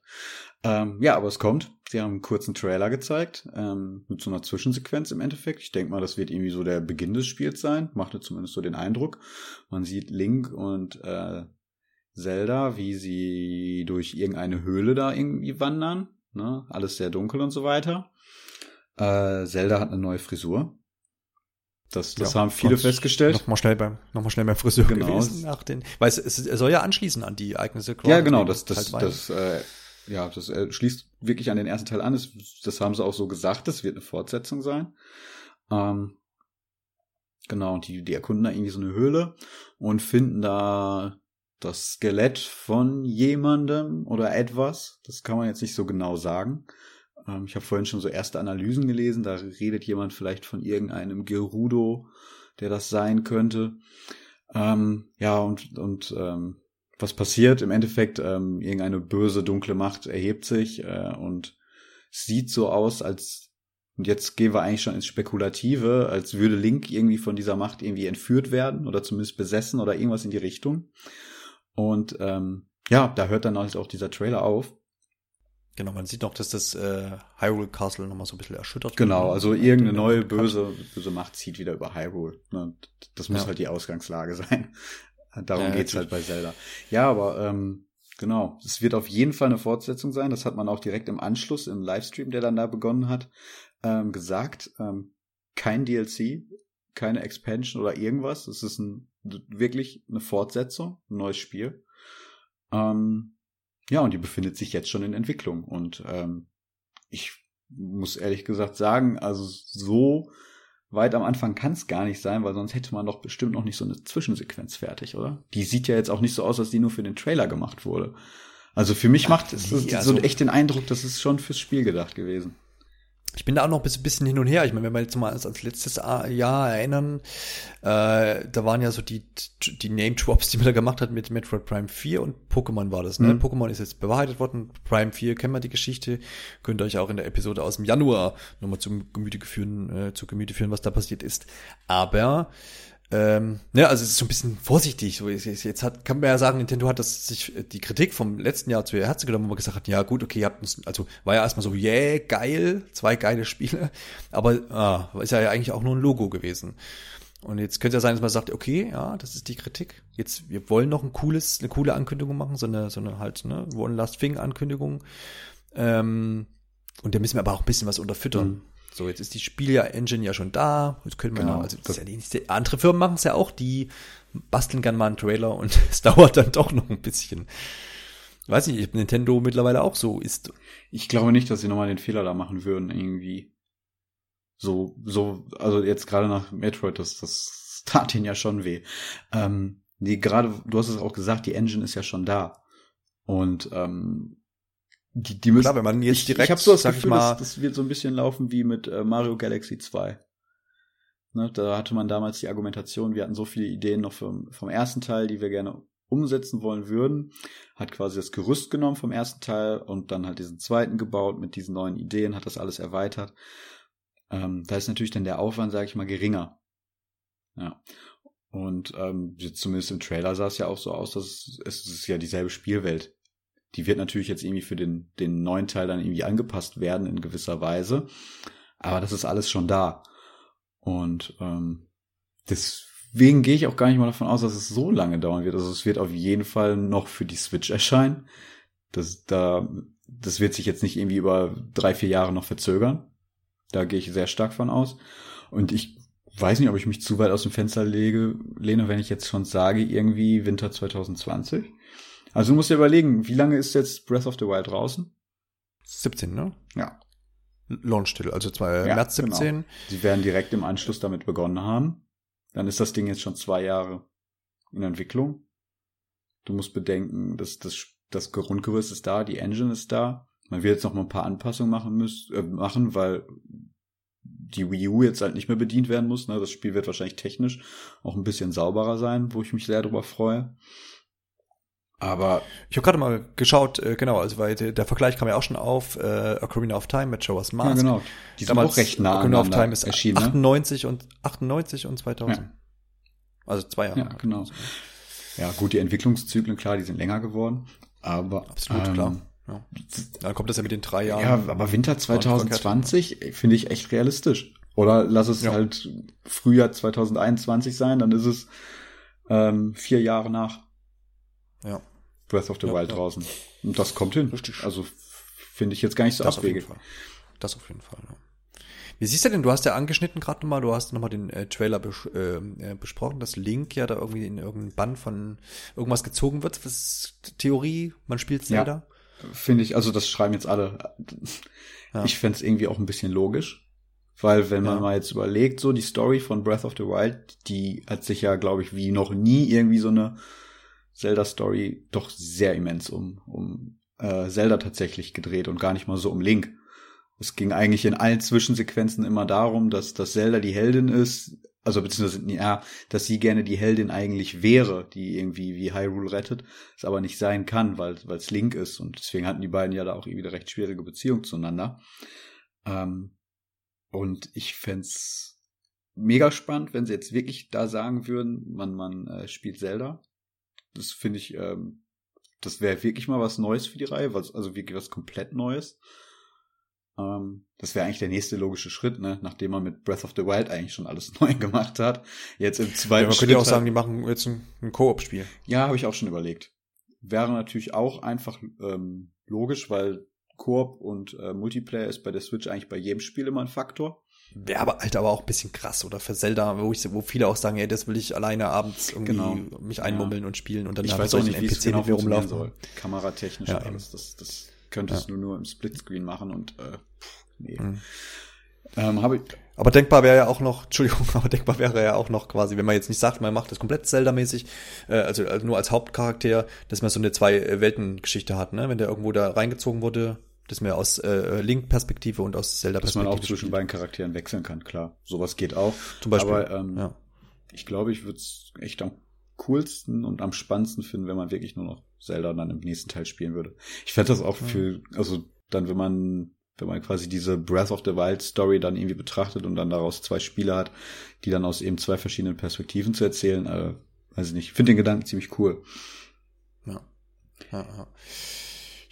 Ähm, ja, aber es kommt. Sie haben einen kurzen Trailer gezeigt, ähm, mit so einer Zwischensequenz im Endeffekt. Ich denke mal, das wird irgendwie so der Beginn des Spiels sein. Machte zumindest so den Eindruck. Man sieht Link und äh, Zelda, wie sie durch irgendeine Höhle da irgendwie wandern. Ne? Alles sehr dunkel und so weiter. Äh, Zelda hat eine neue Frisur. Das, das ja, haben viele festgestellt. Nochmal schnell beim, noch mal schnell beim Friseur genau. gewesen nach den, weil es, es, soll ja anschließen an die Ereignisse. Ja, genau, das, das, halt das, äh, ja, das äh, schließt wirklich an den ersten Teil an. Das, das haben sie auch so gesagt, das wird eine Fortsetzung sein. Ähm, genau, und die, die erkunden da irgendwie so eine Höhle und finden da das Skelett von jemandem oder etwas. Das kann man jetzt nicht so genau sagen. Ähm, ich habe vorhin schon so erste Analysen gelesen. Da redet jemand vielleicht von irgendeinem Gerudo, der das sein könnte. Ähm, ja, und, und ähm, was passiert? Im Endeffekt, ähm, irgendeine böse, dunkle Macht erhebt sich äh, und sieht so aus, als, und jetzt gehen wir eigentlich schon ins Spekulative, als würde Link irgendwie von dieser Macht irgendwie entführt werden oder zumindest besessen oder irgendwas in die Richtung. Und ähm, ja, da hört dann halt auch dieser Trailer auf. Genau, man sieht noch, dass das äh, Hyrule Castle nochmal so ein bisschen erschüttert Genau, also irgendeine neue böse, böse Macht zieht wieder über Hyrule. Ne? Das muss ja. halt die Ausgangslage sein. Darum ja, geht's halt bei Zelda. Ja, aber ähm, genau, es wird auf jeden Fall eine Fortsetzung sein. Das hat man auch direkt im Anschluss im Livestream, der dann da begonnen hat, ähm, gesagt. Ähm, kein DLC, keine Expansion oder irgendwas. Es ist ein, wirklich eine Fortsetzung, ein neues Spiel. Ähm, ja, und die befindet sich jetzt schon in Entwicklung. Und ähm, ich muss ehrlich gesagt sagen, also so weit am Anfang kann es gar nicht sein, weil sonst hätte man doch bestimmt noch nicht so eine Zwischensequenz fertig, oder? Die sieht ja jetzt auch nicht so aus, als die nur für den Trailer gemacht wurde. Also für mich macht es so echt den Eindruck, das ist schon fürs Spiel gedacht gewesen. Ich bin da auch noch ein bisschen hin und her. Ich meine, wenn wir jetzt mal ans letztes Jahr erinnern, äh, da waren ja so die, die Name-Drops, die man da gemacht hat mit Metroid Prime 4 und Pokémon war das. Ne? Mhm. Pokémon ist jetzt bewahrheitet worden. Prime 4 kennen wir die Geschichte. Könnt ihr euch auch in der Episode aus dem Januar nochmal zum Gemüte führen, äh, zu Gemüte führen, was da passiert ist. Aber ähm, ja, also es ist so ein bisschen vorsichtig. So jetzt hat, kann man ja sagen, Nintendo hat das sich die Kritik vom letzten Jahr zu ihr Herzen genommen, wo man gesagt hat, ja gut, okay, ihr habt uns, also war ja erstmal so, yeah, geil, zwei geile Spiele, aber ah, ist ja eigentlich auch nur ein Logo gewesen. Und jetzt könnte ja sein, dass man sagt, okay, ja, das ist die Kritik. Jetzt, wir wollen noch ein cooles, eine coole Ankündigung machen, so eine, so eine halt, ne, One Last Thing Ankündigung. Ähm, und da müssen wir aber auch ein bisschen was unterfüttern. Mhm. So, jetzt ist die Spiel-Engine ja schon da. Jetzt können wir genau. also das ja die, andere Firmen machen es ja auch, die basteln gerne mal einen Trailer und es dauert dann doch noch ein bisschen. Weiß nicht, ob Nintendo mittlerweile auch so ist. Ich glaube nicht, dass sie nochmal den Fehler da machen würden, irgendwie. So, so, also jetzt gerade nach Metroid, das, das tat ihnen ja schon weh. Ähm, die gerade, du hast es auch gesagt, die Engine ist ja schon da. Und ähm, die, die müssen, Klar, wenn man jetzt direkt, ich, ich habe so das Gefühl, mal, das, das wird so ein bisschen laufen wie mit äh, Mario Galaxy 2. Ne, da hatte man damals die Argumentation, wir hatten so viele Ideen noch vom, vom ersten Teil, die wir gerne umsetzen wollen würden, hat quasi das Gerüst genommen vom ersten Teil und dann halt diesen zweiten gebaut mit diesen neuen Ideen, hat das alles erweitert. Ähm, da ist natürlich dann der Aufwand, sage ich mal, geringer. Ja. Und ähm, zumindest im Trailer sah es ja auch so aus, dass es, es ist ja dieselbe Spielwelt, die wird natürlich jetzt irgendwie für den, den neuen Teil dann irgendwie angepasst werden in gewisser Weise. Aber das ist alles schon da. Und ähm, deswegen gehe ich auch gar nicht mal davon aus, dass es so lange dauern wird. Also es wird auf jeden Fall noch für die Switch erscheinen. Das, da, das wird sich jetzt nicht irgendwie über drei, vier Jahre noch verzögern. Da gehe ich sehr stark von aus. Und ich weiß nicht, ob ich mich zu weit aus dem Fenster lege, lehne, wenn ich jetzt schon sage, irgendwie Winter 2020. Also du musst dir überlegen, wie lange ist jetzt Breath of the Wild draußen? 17, ne? Ja. Launch-Titel, also zwei, ja, März 17. Genau. Sie werden direkt im Anschluss damit begonnen haben. Dann ist das Ding jetzt schon zwei Jahre in Entwicklung. Du musst bedenken, dass das, das Grundgerüst ist da, die Engine ist da. Man wird jetzt noch mal ein paar Anpassungen machen müssen, äh, machen, weil die Wii U jetzt halt nicht mehr bedient werden muss. Ne? Das Spiel wird wahrscheinlich technisch auch ein bisschen sauberer sein, wo ich mich sehr darüber freue. Aber ich habe gerade mal geschaut, äh, genau, also weil der, der, Vergleich kam ja auch schon auf, äh, Ocarina of Time mit Showers Mask. Ja, genau. Die sind Damals, auch recht nah Ocarina of Time ist erschienen, 98 ne? und 98 und 2000. Ja. Also zwei Jahre. Ja, genau. Ja, gut, die Entwicklungszyklen, klar, die sind länger geworden, aber absolut ähm, klar. Ja. Dann kommt das ja mit den drei Jahren. Ja, aber Winter 2020 finde ich echt realistisch. Oder lass es ja. halt Frühjahr 2021 sein, dann ist es ähm, vier Jahre nach. Ja. Breath of the ja, Wild ja. draußen. Und das kommt hin. Richtig. Also finde ich jetzt gar nicht so das abwegig. Auf jeden Fall. Das auf jeden Fall. Ja. Wie siehst du denn, du hast ja angeschnitten gerade nochmal, du hast nochmal den äh, Trailer bes äh, äh, besprochen, dass Link ja da irgendwie in irgendeinen Bann von irgendwas gezogen wird. Was ist Theorie? Man spielt Zelda? Ja, finde ich, also das schreiben jetzt alle. Ja. Ich fände es irgendwie auch ein bisschen logisch. Weil wenn man ja. mal jetzt überlegt, so die Story von Breath of the Wild, die hat sich ja, glaube ich, wie noch nie irgendwie so eine Zelda-Story doch sehr immens um, um äh, Zelda tatsächlich gedreht und gar nicht mal so um Link. Es ging eigentlich in allen Zwischensequenzen immer darum, dass, dass Zelda die Heldin ist, also beziehungsweise, ja, dass sie gerne die Heldin eigentlich wäre, die irgendwie wie Hyrule rettet, es aber nicht sein kann, weil es Link ist und deswegen hatten die beiden ja da auch irgendwie eine recht schwierige Beziehung zueinander. Ähm, und ich fände mega spannend, wenn sie jetzt wirklich da sagen würden, man, man äh, spielt Zelda das finde ich, ähm, das wäre wirklich mal was Neues für die Reihe, was, also wirklich was komplett Neues. Ähm, das wäre eigentlich der nächste logische Schritt, ne? nachdem man mit Breath of the Wild eigentlich schon alles neu gemacht hat. Jetzt im zweiten ja, man könnte ja auch sagen, die machen jetzt ein, ein Koop-Spiel. Ja, habe ich auch schon überlegt. Wäre natürlich auch einfach ähm, logisch, weil Koop und äh, Multiplayer ist bei der Switch eigentlich bei jedem Spiel immer ein Faktor. Wäre aber halt aber auch ein bisschen krass oder für Zelda, wo ich wo viele auch sagen, ey, das will ich alleine abends irgendwie genau. mich einmummeln ja. und spielen und dann ich weiß auch nicht, NPC genau mit mir rumlaufen soll. Kameratechnisch ja, alles, das das könntest ja. du nur im Splitscreen machen und äh, nee. Mhm. Ähm, habe ich Aber denkbar wäre ja auch noch, Entschuldigung, aber denkbar wäre ja auch noch quasi, wenn man jetzt nicht sagt, man macht das komplett Zelda-mäßig, äh, also, also nur als Hauptcharakter, dass man so eine zwei-Welten-Geschichte hat, ne? Wenn der irgendwo da reingezogen wurde, dass man aus äh, Link-Perspektive und aus Zelda-Perspektive. Dass man auch zwischen beiden Charakteren wechseln kann, klar. Sowas geht auch. Zum Beispiel. Aber ähm, ja. ich glaube, ich würde es echt am coolsten und am spannendsten finden, wenn man wirklich nur noch Zelda dann im nächsten Teil spielen würde. Ich fände das auch mhm. für, also dann, wenn man wenn man quasi diese Breath of the Wild Story dann irgendwie betrachtet und dann daraus zwei Spiele hat, die dann aus eben zwei verschiedenen Perspektiven zu erzählen, äh, weiß ich nicht. Ich finde den Gedanken ziemlich cool. Ja. Ja, ja.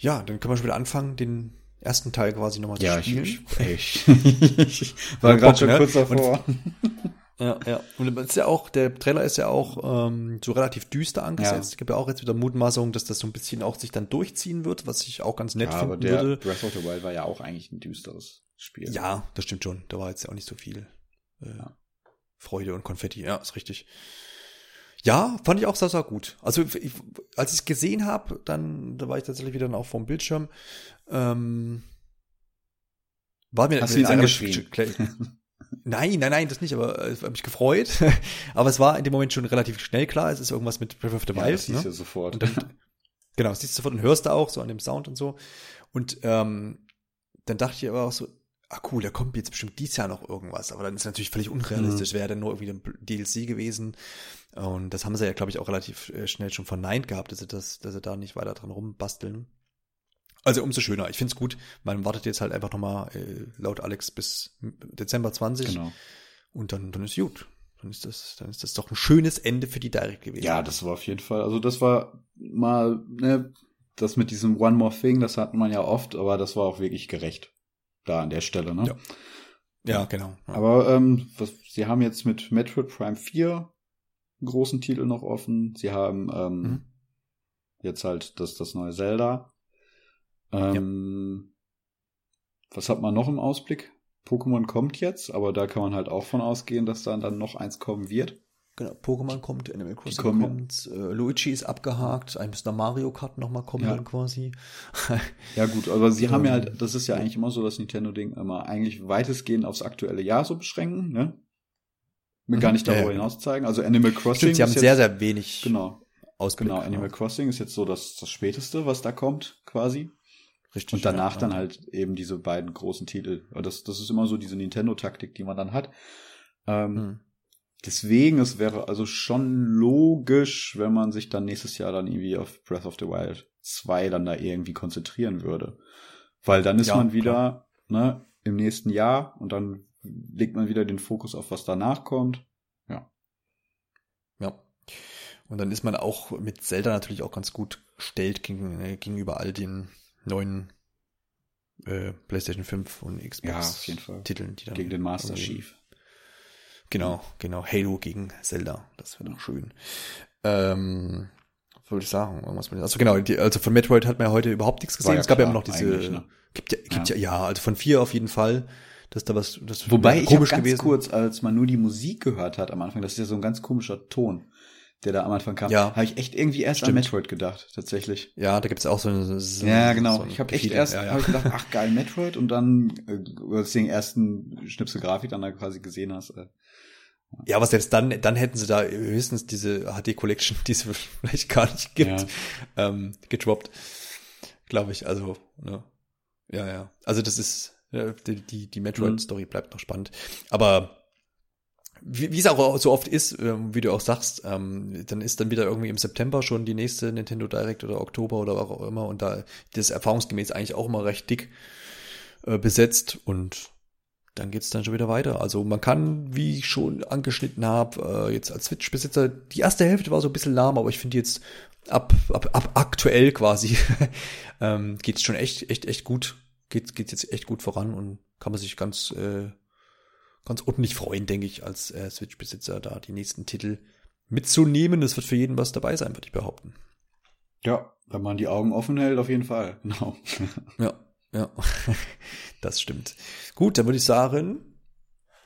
Ja, dann können wir schon wieder anfangen, den ersten Teil quasi nochmal zu ja, spielen. Ja, ich, ich, ich war gerade schon ne? kurz davor. Und, ja, ja. Und ist ja auch, der Trailer ist ja auch ähm, so relativ düster angesetzt. Ja. Es gibt ja auch jetzt wieder Mutmaßungen, dass das so ein bisschen auch sich dann durchziehen wird, was ich auch ganz nett ja, finden aber der würde. Breath of the Wild war ja auch eigentlich ein düsteres Spiel. Ja, das stimmt schon. Da war jetzt ja auch nicht so viel äh, ja. Freude und Konfetti. Ja, ist richtig. Ja, fand ich auch sehr, sehr gut. Also ich, als ich es gesehen habe, dann da war ich tatsächlich wieder auch vom Bildschirm. Ähm, war mir Hast du ihn angeschrien? Nein, nein, nein, das nicht, aber äh, ich habe mich gefreut. aber es war in dem Moment schon relativ schnell klar, es ist irgendwas mit Breath of the Wild. Ja, das siehst ne? du sofort. Und dann, genau, das siehst du sofort und hörst du auch so an dem Sound und so. Und ähm, dann dachte ich aber auch so, ah cool, da kommt jetzt bestimmt dieses Jahr noch irgendwas. Aber dann ist natürlich völlig unrealistisch, mhm. wäre dann nur irgendwie ein DLC gewesen. Und das haben sie ja, glaube ich, auch relativ äh, schnell schon verneint gehabt, dass sie, das, dass sie da nicht weiter dran rumbasteln. Also umso schöner. Ich finde es gut. Man wartet jetzt halt einfach nochmal äh, laut Alex bis Dezember 20. Genau. Und dann, dann ist gut. Dann ist das, dann ist das doch ein schönes Ende für die Direct gewesen. Ja, das war auf jeden Fall. Also das war mal, ne, das mit diesem One More Thing, das hatten man ja oft, aber das war auch wirklich gerecht. Da an der Stelle, ne? Ja, ja genau. Ja. Aber ähm, was, sie haben jetzt mit Metroid Prime 4 einen großen Titel noch offen. Sie haben ähm, mhm. jetzt halt das, das neue Zelda. Ähm, ja. Was hat man noch im Ausblick? Pokémon kommt jetzt, aber da kann man halt auch von ausgehen, dass dann, dann noch eins kommen wird. Genau, Pokémon kommt, Animal Crossing kommt, äh, Luigi ist abgehakt, ein bisschen Mario Kart nochmal kommen ja. dann quasi. ja gut, aber sie haben ja halt, das ist ja eigentlich immer so, das Nintendo-Ding immer eigentlich weitestgehend aufs aktuelle Jahr so beschränken, ne? Mir gar nicht darüber ja, hinaus zeigen. Also Animal Crossing. Stimmt, sie haben jetzt, sehr, sehr wenig genau. Ausblick. Genau, Animal Crossing ist jetzt so das, das Späteste, was da kommt, quasi. Richtig. Und danach ja, dann halt eben diese beiden großen Titel. Das, das ist immer so diese Nintendo-Taktik, die man dann hat. Ähm, hm. Deswegen, es wäre also schon logisch, wenn man sich dann nächstes Jahr dann irgendwie auf Breath of the Wild 2 dann da irgendwie konzentrieren würde. Weil dann ist ja, man wieder ne, im nächsten Jahr und dann legt man wieder den Fokus auf, was danach kommt. Ja. Ja. Und dann ist man auch mit Zelda natürlich auch ganz gut gestellt gegen, äh, gegenüber all den neuen äh, PlayStation 5 und Xbox ja, Titeln, die dann gegen den Master Chief. Genau, genau. Halo gegen Zelda. Das wäre doch schön. Ähm, was wollte ich sagen? Irgendwas mit, also genau, die, also von Metroid hat man ja heute überhaupt nichts gesehen. Ja es gab ja immer noch diese. Ne? Gibt ja, gibt ja, ja, also von vier auf jeden Fall dass da was das Wobei ich komisch ganz gewesen. kurz, als man nur die Musik gehört hat am Anfang, das ist ja so ein ganz komischer Ton der da am Anfang kam, ja. habe ich echt irgendwie erst Stimmt. an Metroid gedacht, tatsächlich. Ja, da gibt's auch so eine. So ja, genau. So ich habe echt erst ja, ja. Hab ich gedacht, ach geil, Metroid und dann, äh, als du den ersten Schnipsel Grafik dann da quasi gesehen hast. Äh, ja, aber selbst dann, dann hätten sie da höchstens diese HD Collection, die es vielleicht gar nicht gibt, ja. ähm, gedroppt. Glaube ich. Also, ne? Ja, ja. Also das ist, ja, die, die, die Metroid-Story mhm. bleibt noch spannend. Aber wie es auch so oft ist, ähm, wie du auch sagst, ähm, dann ist dann wieder irgendwie im September schon die nächste Nintendo Direct oder Oktober oder auch immer und da das erfahrungsgemäß eigentlich auch immer recht dick äh, besetzt und dann geht's dann schon wieder weiter. Also man kann, wie ich schon angeschnitten habe, äh, jetzt als Switch-Besitzer, die erste Hälfte war so ein bisschen lahm, aber ich finde jetzt ab, ab, ab aktuell quasi ähm, geht's schon echt, echt, echt gut. Geht, geht's jetzt echt gut voran und kann man sich ganz äh, ganz ordentlich freuen, denke ich, als äh, Switch-Besitzer da die nächsten Titel mitzunehmen. Es wird für jeden was dabei sein, würde ich behaupten. Ja, wenn man die Augen offen hält, auf jeden Fall. Genau. ja, ja, das stimmt. Gut, dann würde ich sagen,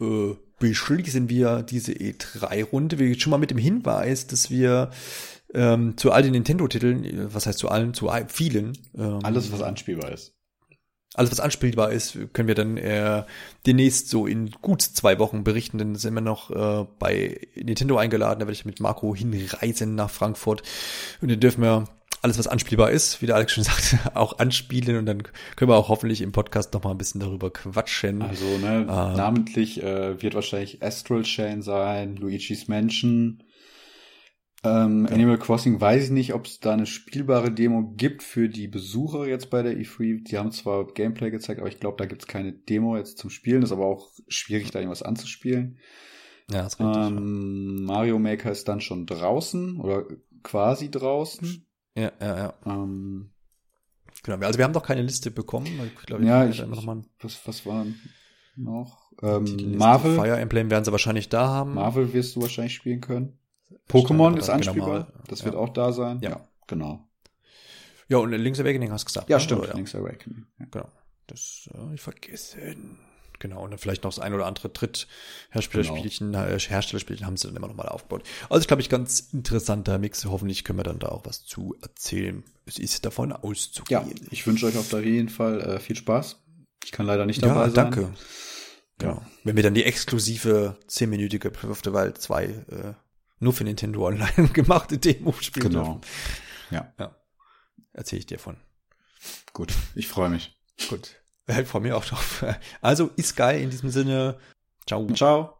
äh, beschließen wir diese E3-Runde. Wir schon mal mit dem Hinweis, dass wir ähm, zu all den Nintendo-Titeln, äh, was heißt zu allen, zu vielen. Ähm, Alles, was anspielbar ist. Alles, was anspielbar ist, können wir dann äh, demnächst so in gut zwei Wochen berichten. Dann sind wir noch äh, bei Nintendo eingeladen. Da werde ich mit Marco hinreisen nach Frankfurt. Und dann dürfen wir alles, was anspielbar ist, wie der Alex schon sagt, auch anspielen. Und dann können wir auch hoffentlich im Podcast noch mal ein bisschen darüber quatschen. Also, ne, ähm, namentlich äh, wird wahrscheinlich Astral Chain sein, Luigi's Mansion, ähm, ja. Animal Crossing weiß ich nicht, ob es da eine spielbare Demo gibt für die Besucher jetzt bei der E3. Die haben zwar Gameplay gezeigt, aber ich glaube, da gibt es keine Demo jetzt zum Spielen. Ist aber auch schwierig, da irgendwas anzuspielen. Ja, das ist richtig. Ähm, Mario Maker ist dann schon draußen oder quasi draußen. Ja, ja, ja. Ähm, genau, also wir haben doch keine Liste bekommen. Ich glaube, ja, ich, noch mal was, was war noch? Ähm, Marvel. Fire Emblem werden sie wahrscheinlich da haben. Marvel wirst du wahrscheinlich spielen können. Pokémon ist anspielbar. Genau, das wird ja. auch da sein. Ja, ja, genau. Ja, und Link's Awakening hast du gesagt. Ja, ne? stimmt. Oder? Link's Awakening. Ja. Genau. Das äh, ich vergessen. Genau, und dann vielleicht noch das ein oder andere Drittherstellerspielchen, genau. Äh, Herstellerspielchen haben sie dann immer noch mal aufgebaut. Also ich glaube ich ganz interessanter Mix. Hoffentlich können wir dann da auch was zu erzählen. Es ist davon auszugehen. Ja, ich wünsche euch auf jeden Fall äh, viel Spaß. Ich kann leider nicht dabei ja, sein. danke. Genau. Wenn wir dann die exklusive 10-minütige Breath of the Wild 2 äh, nur für Nintendo Online gemachte Demo spielen Genau. Dürfen. Ja. ja. Erzähle ich dir von. Gut, ich freue mich. Gut. Ich freue mich auch drauf. Also ist geil in diesem Sinne. Ciao. Ciao.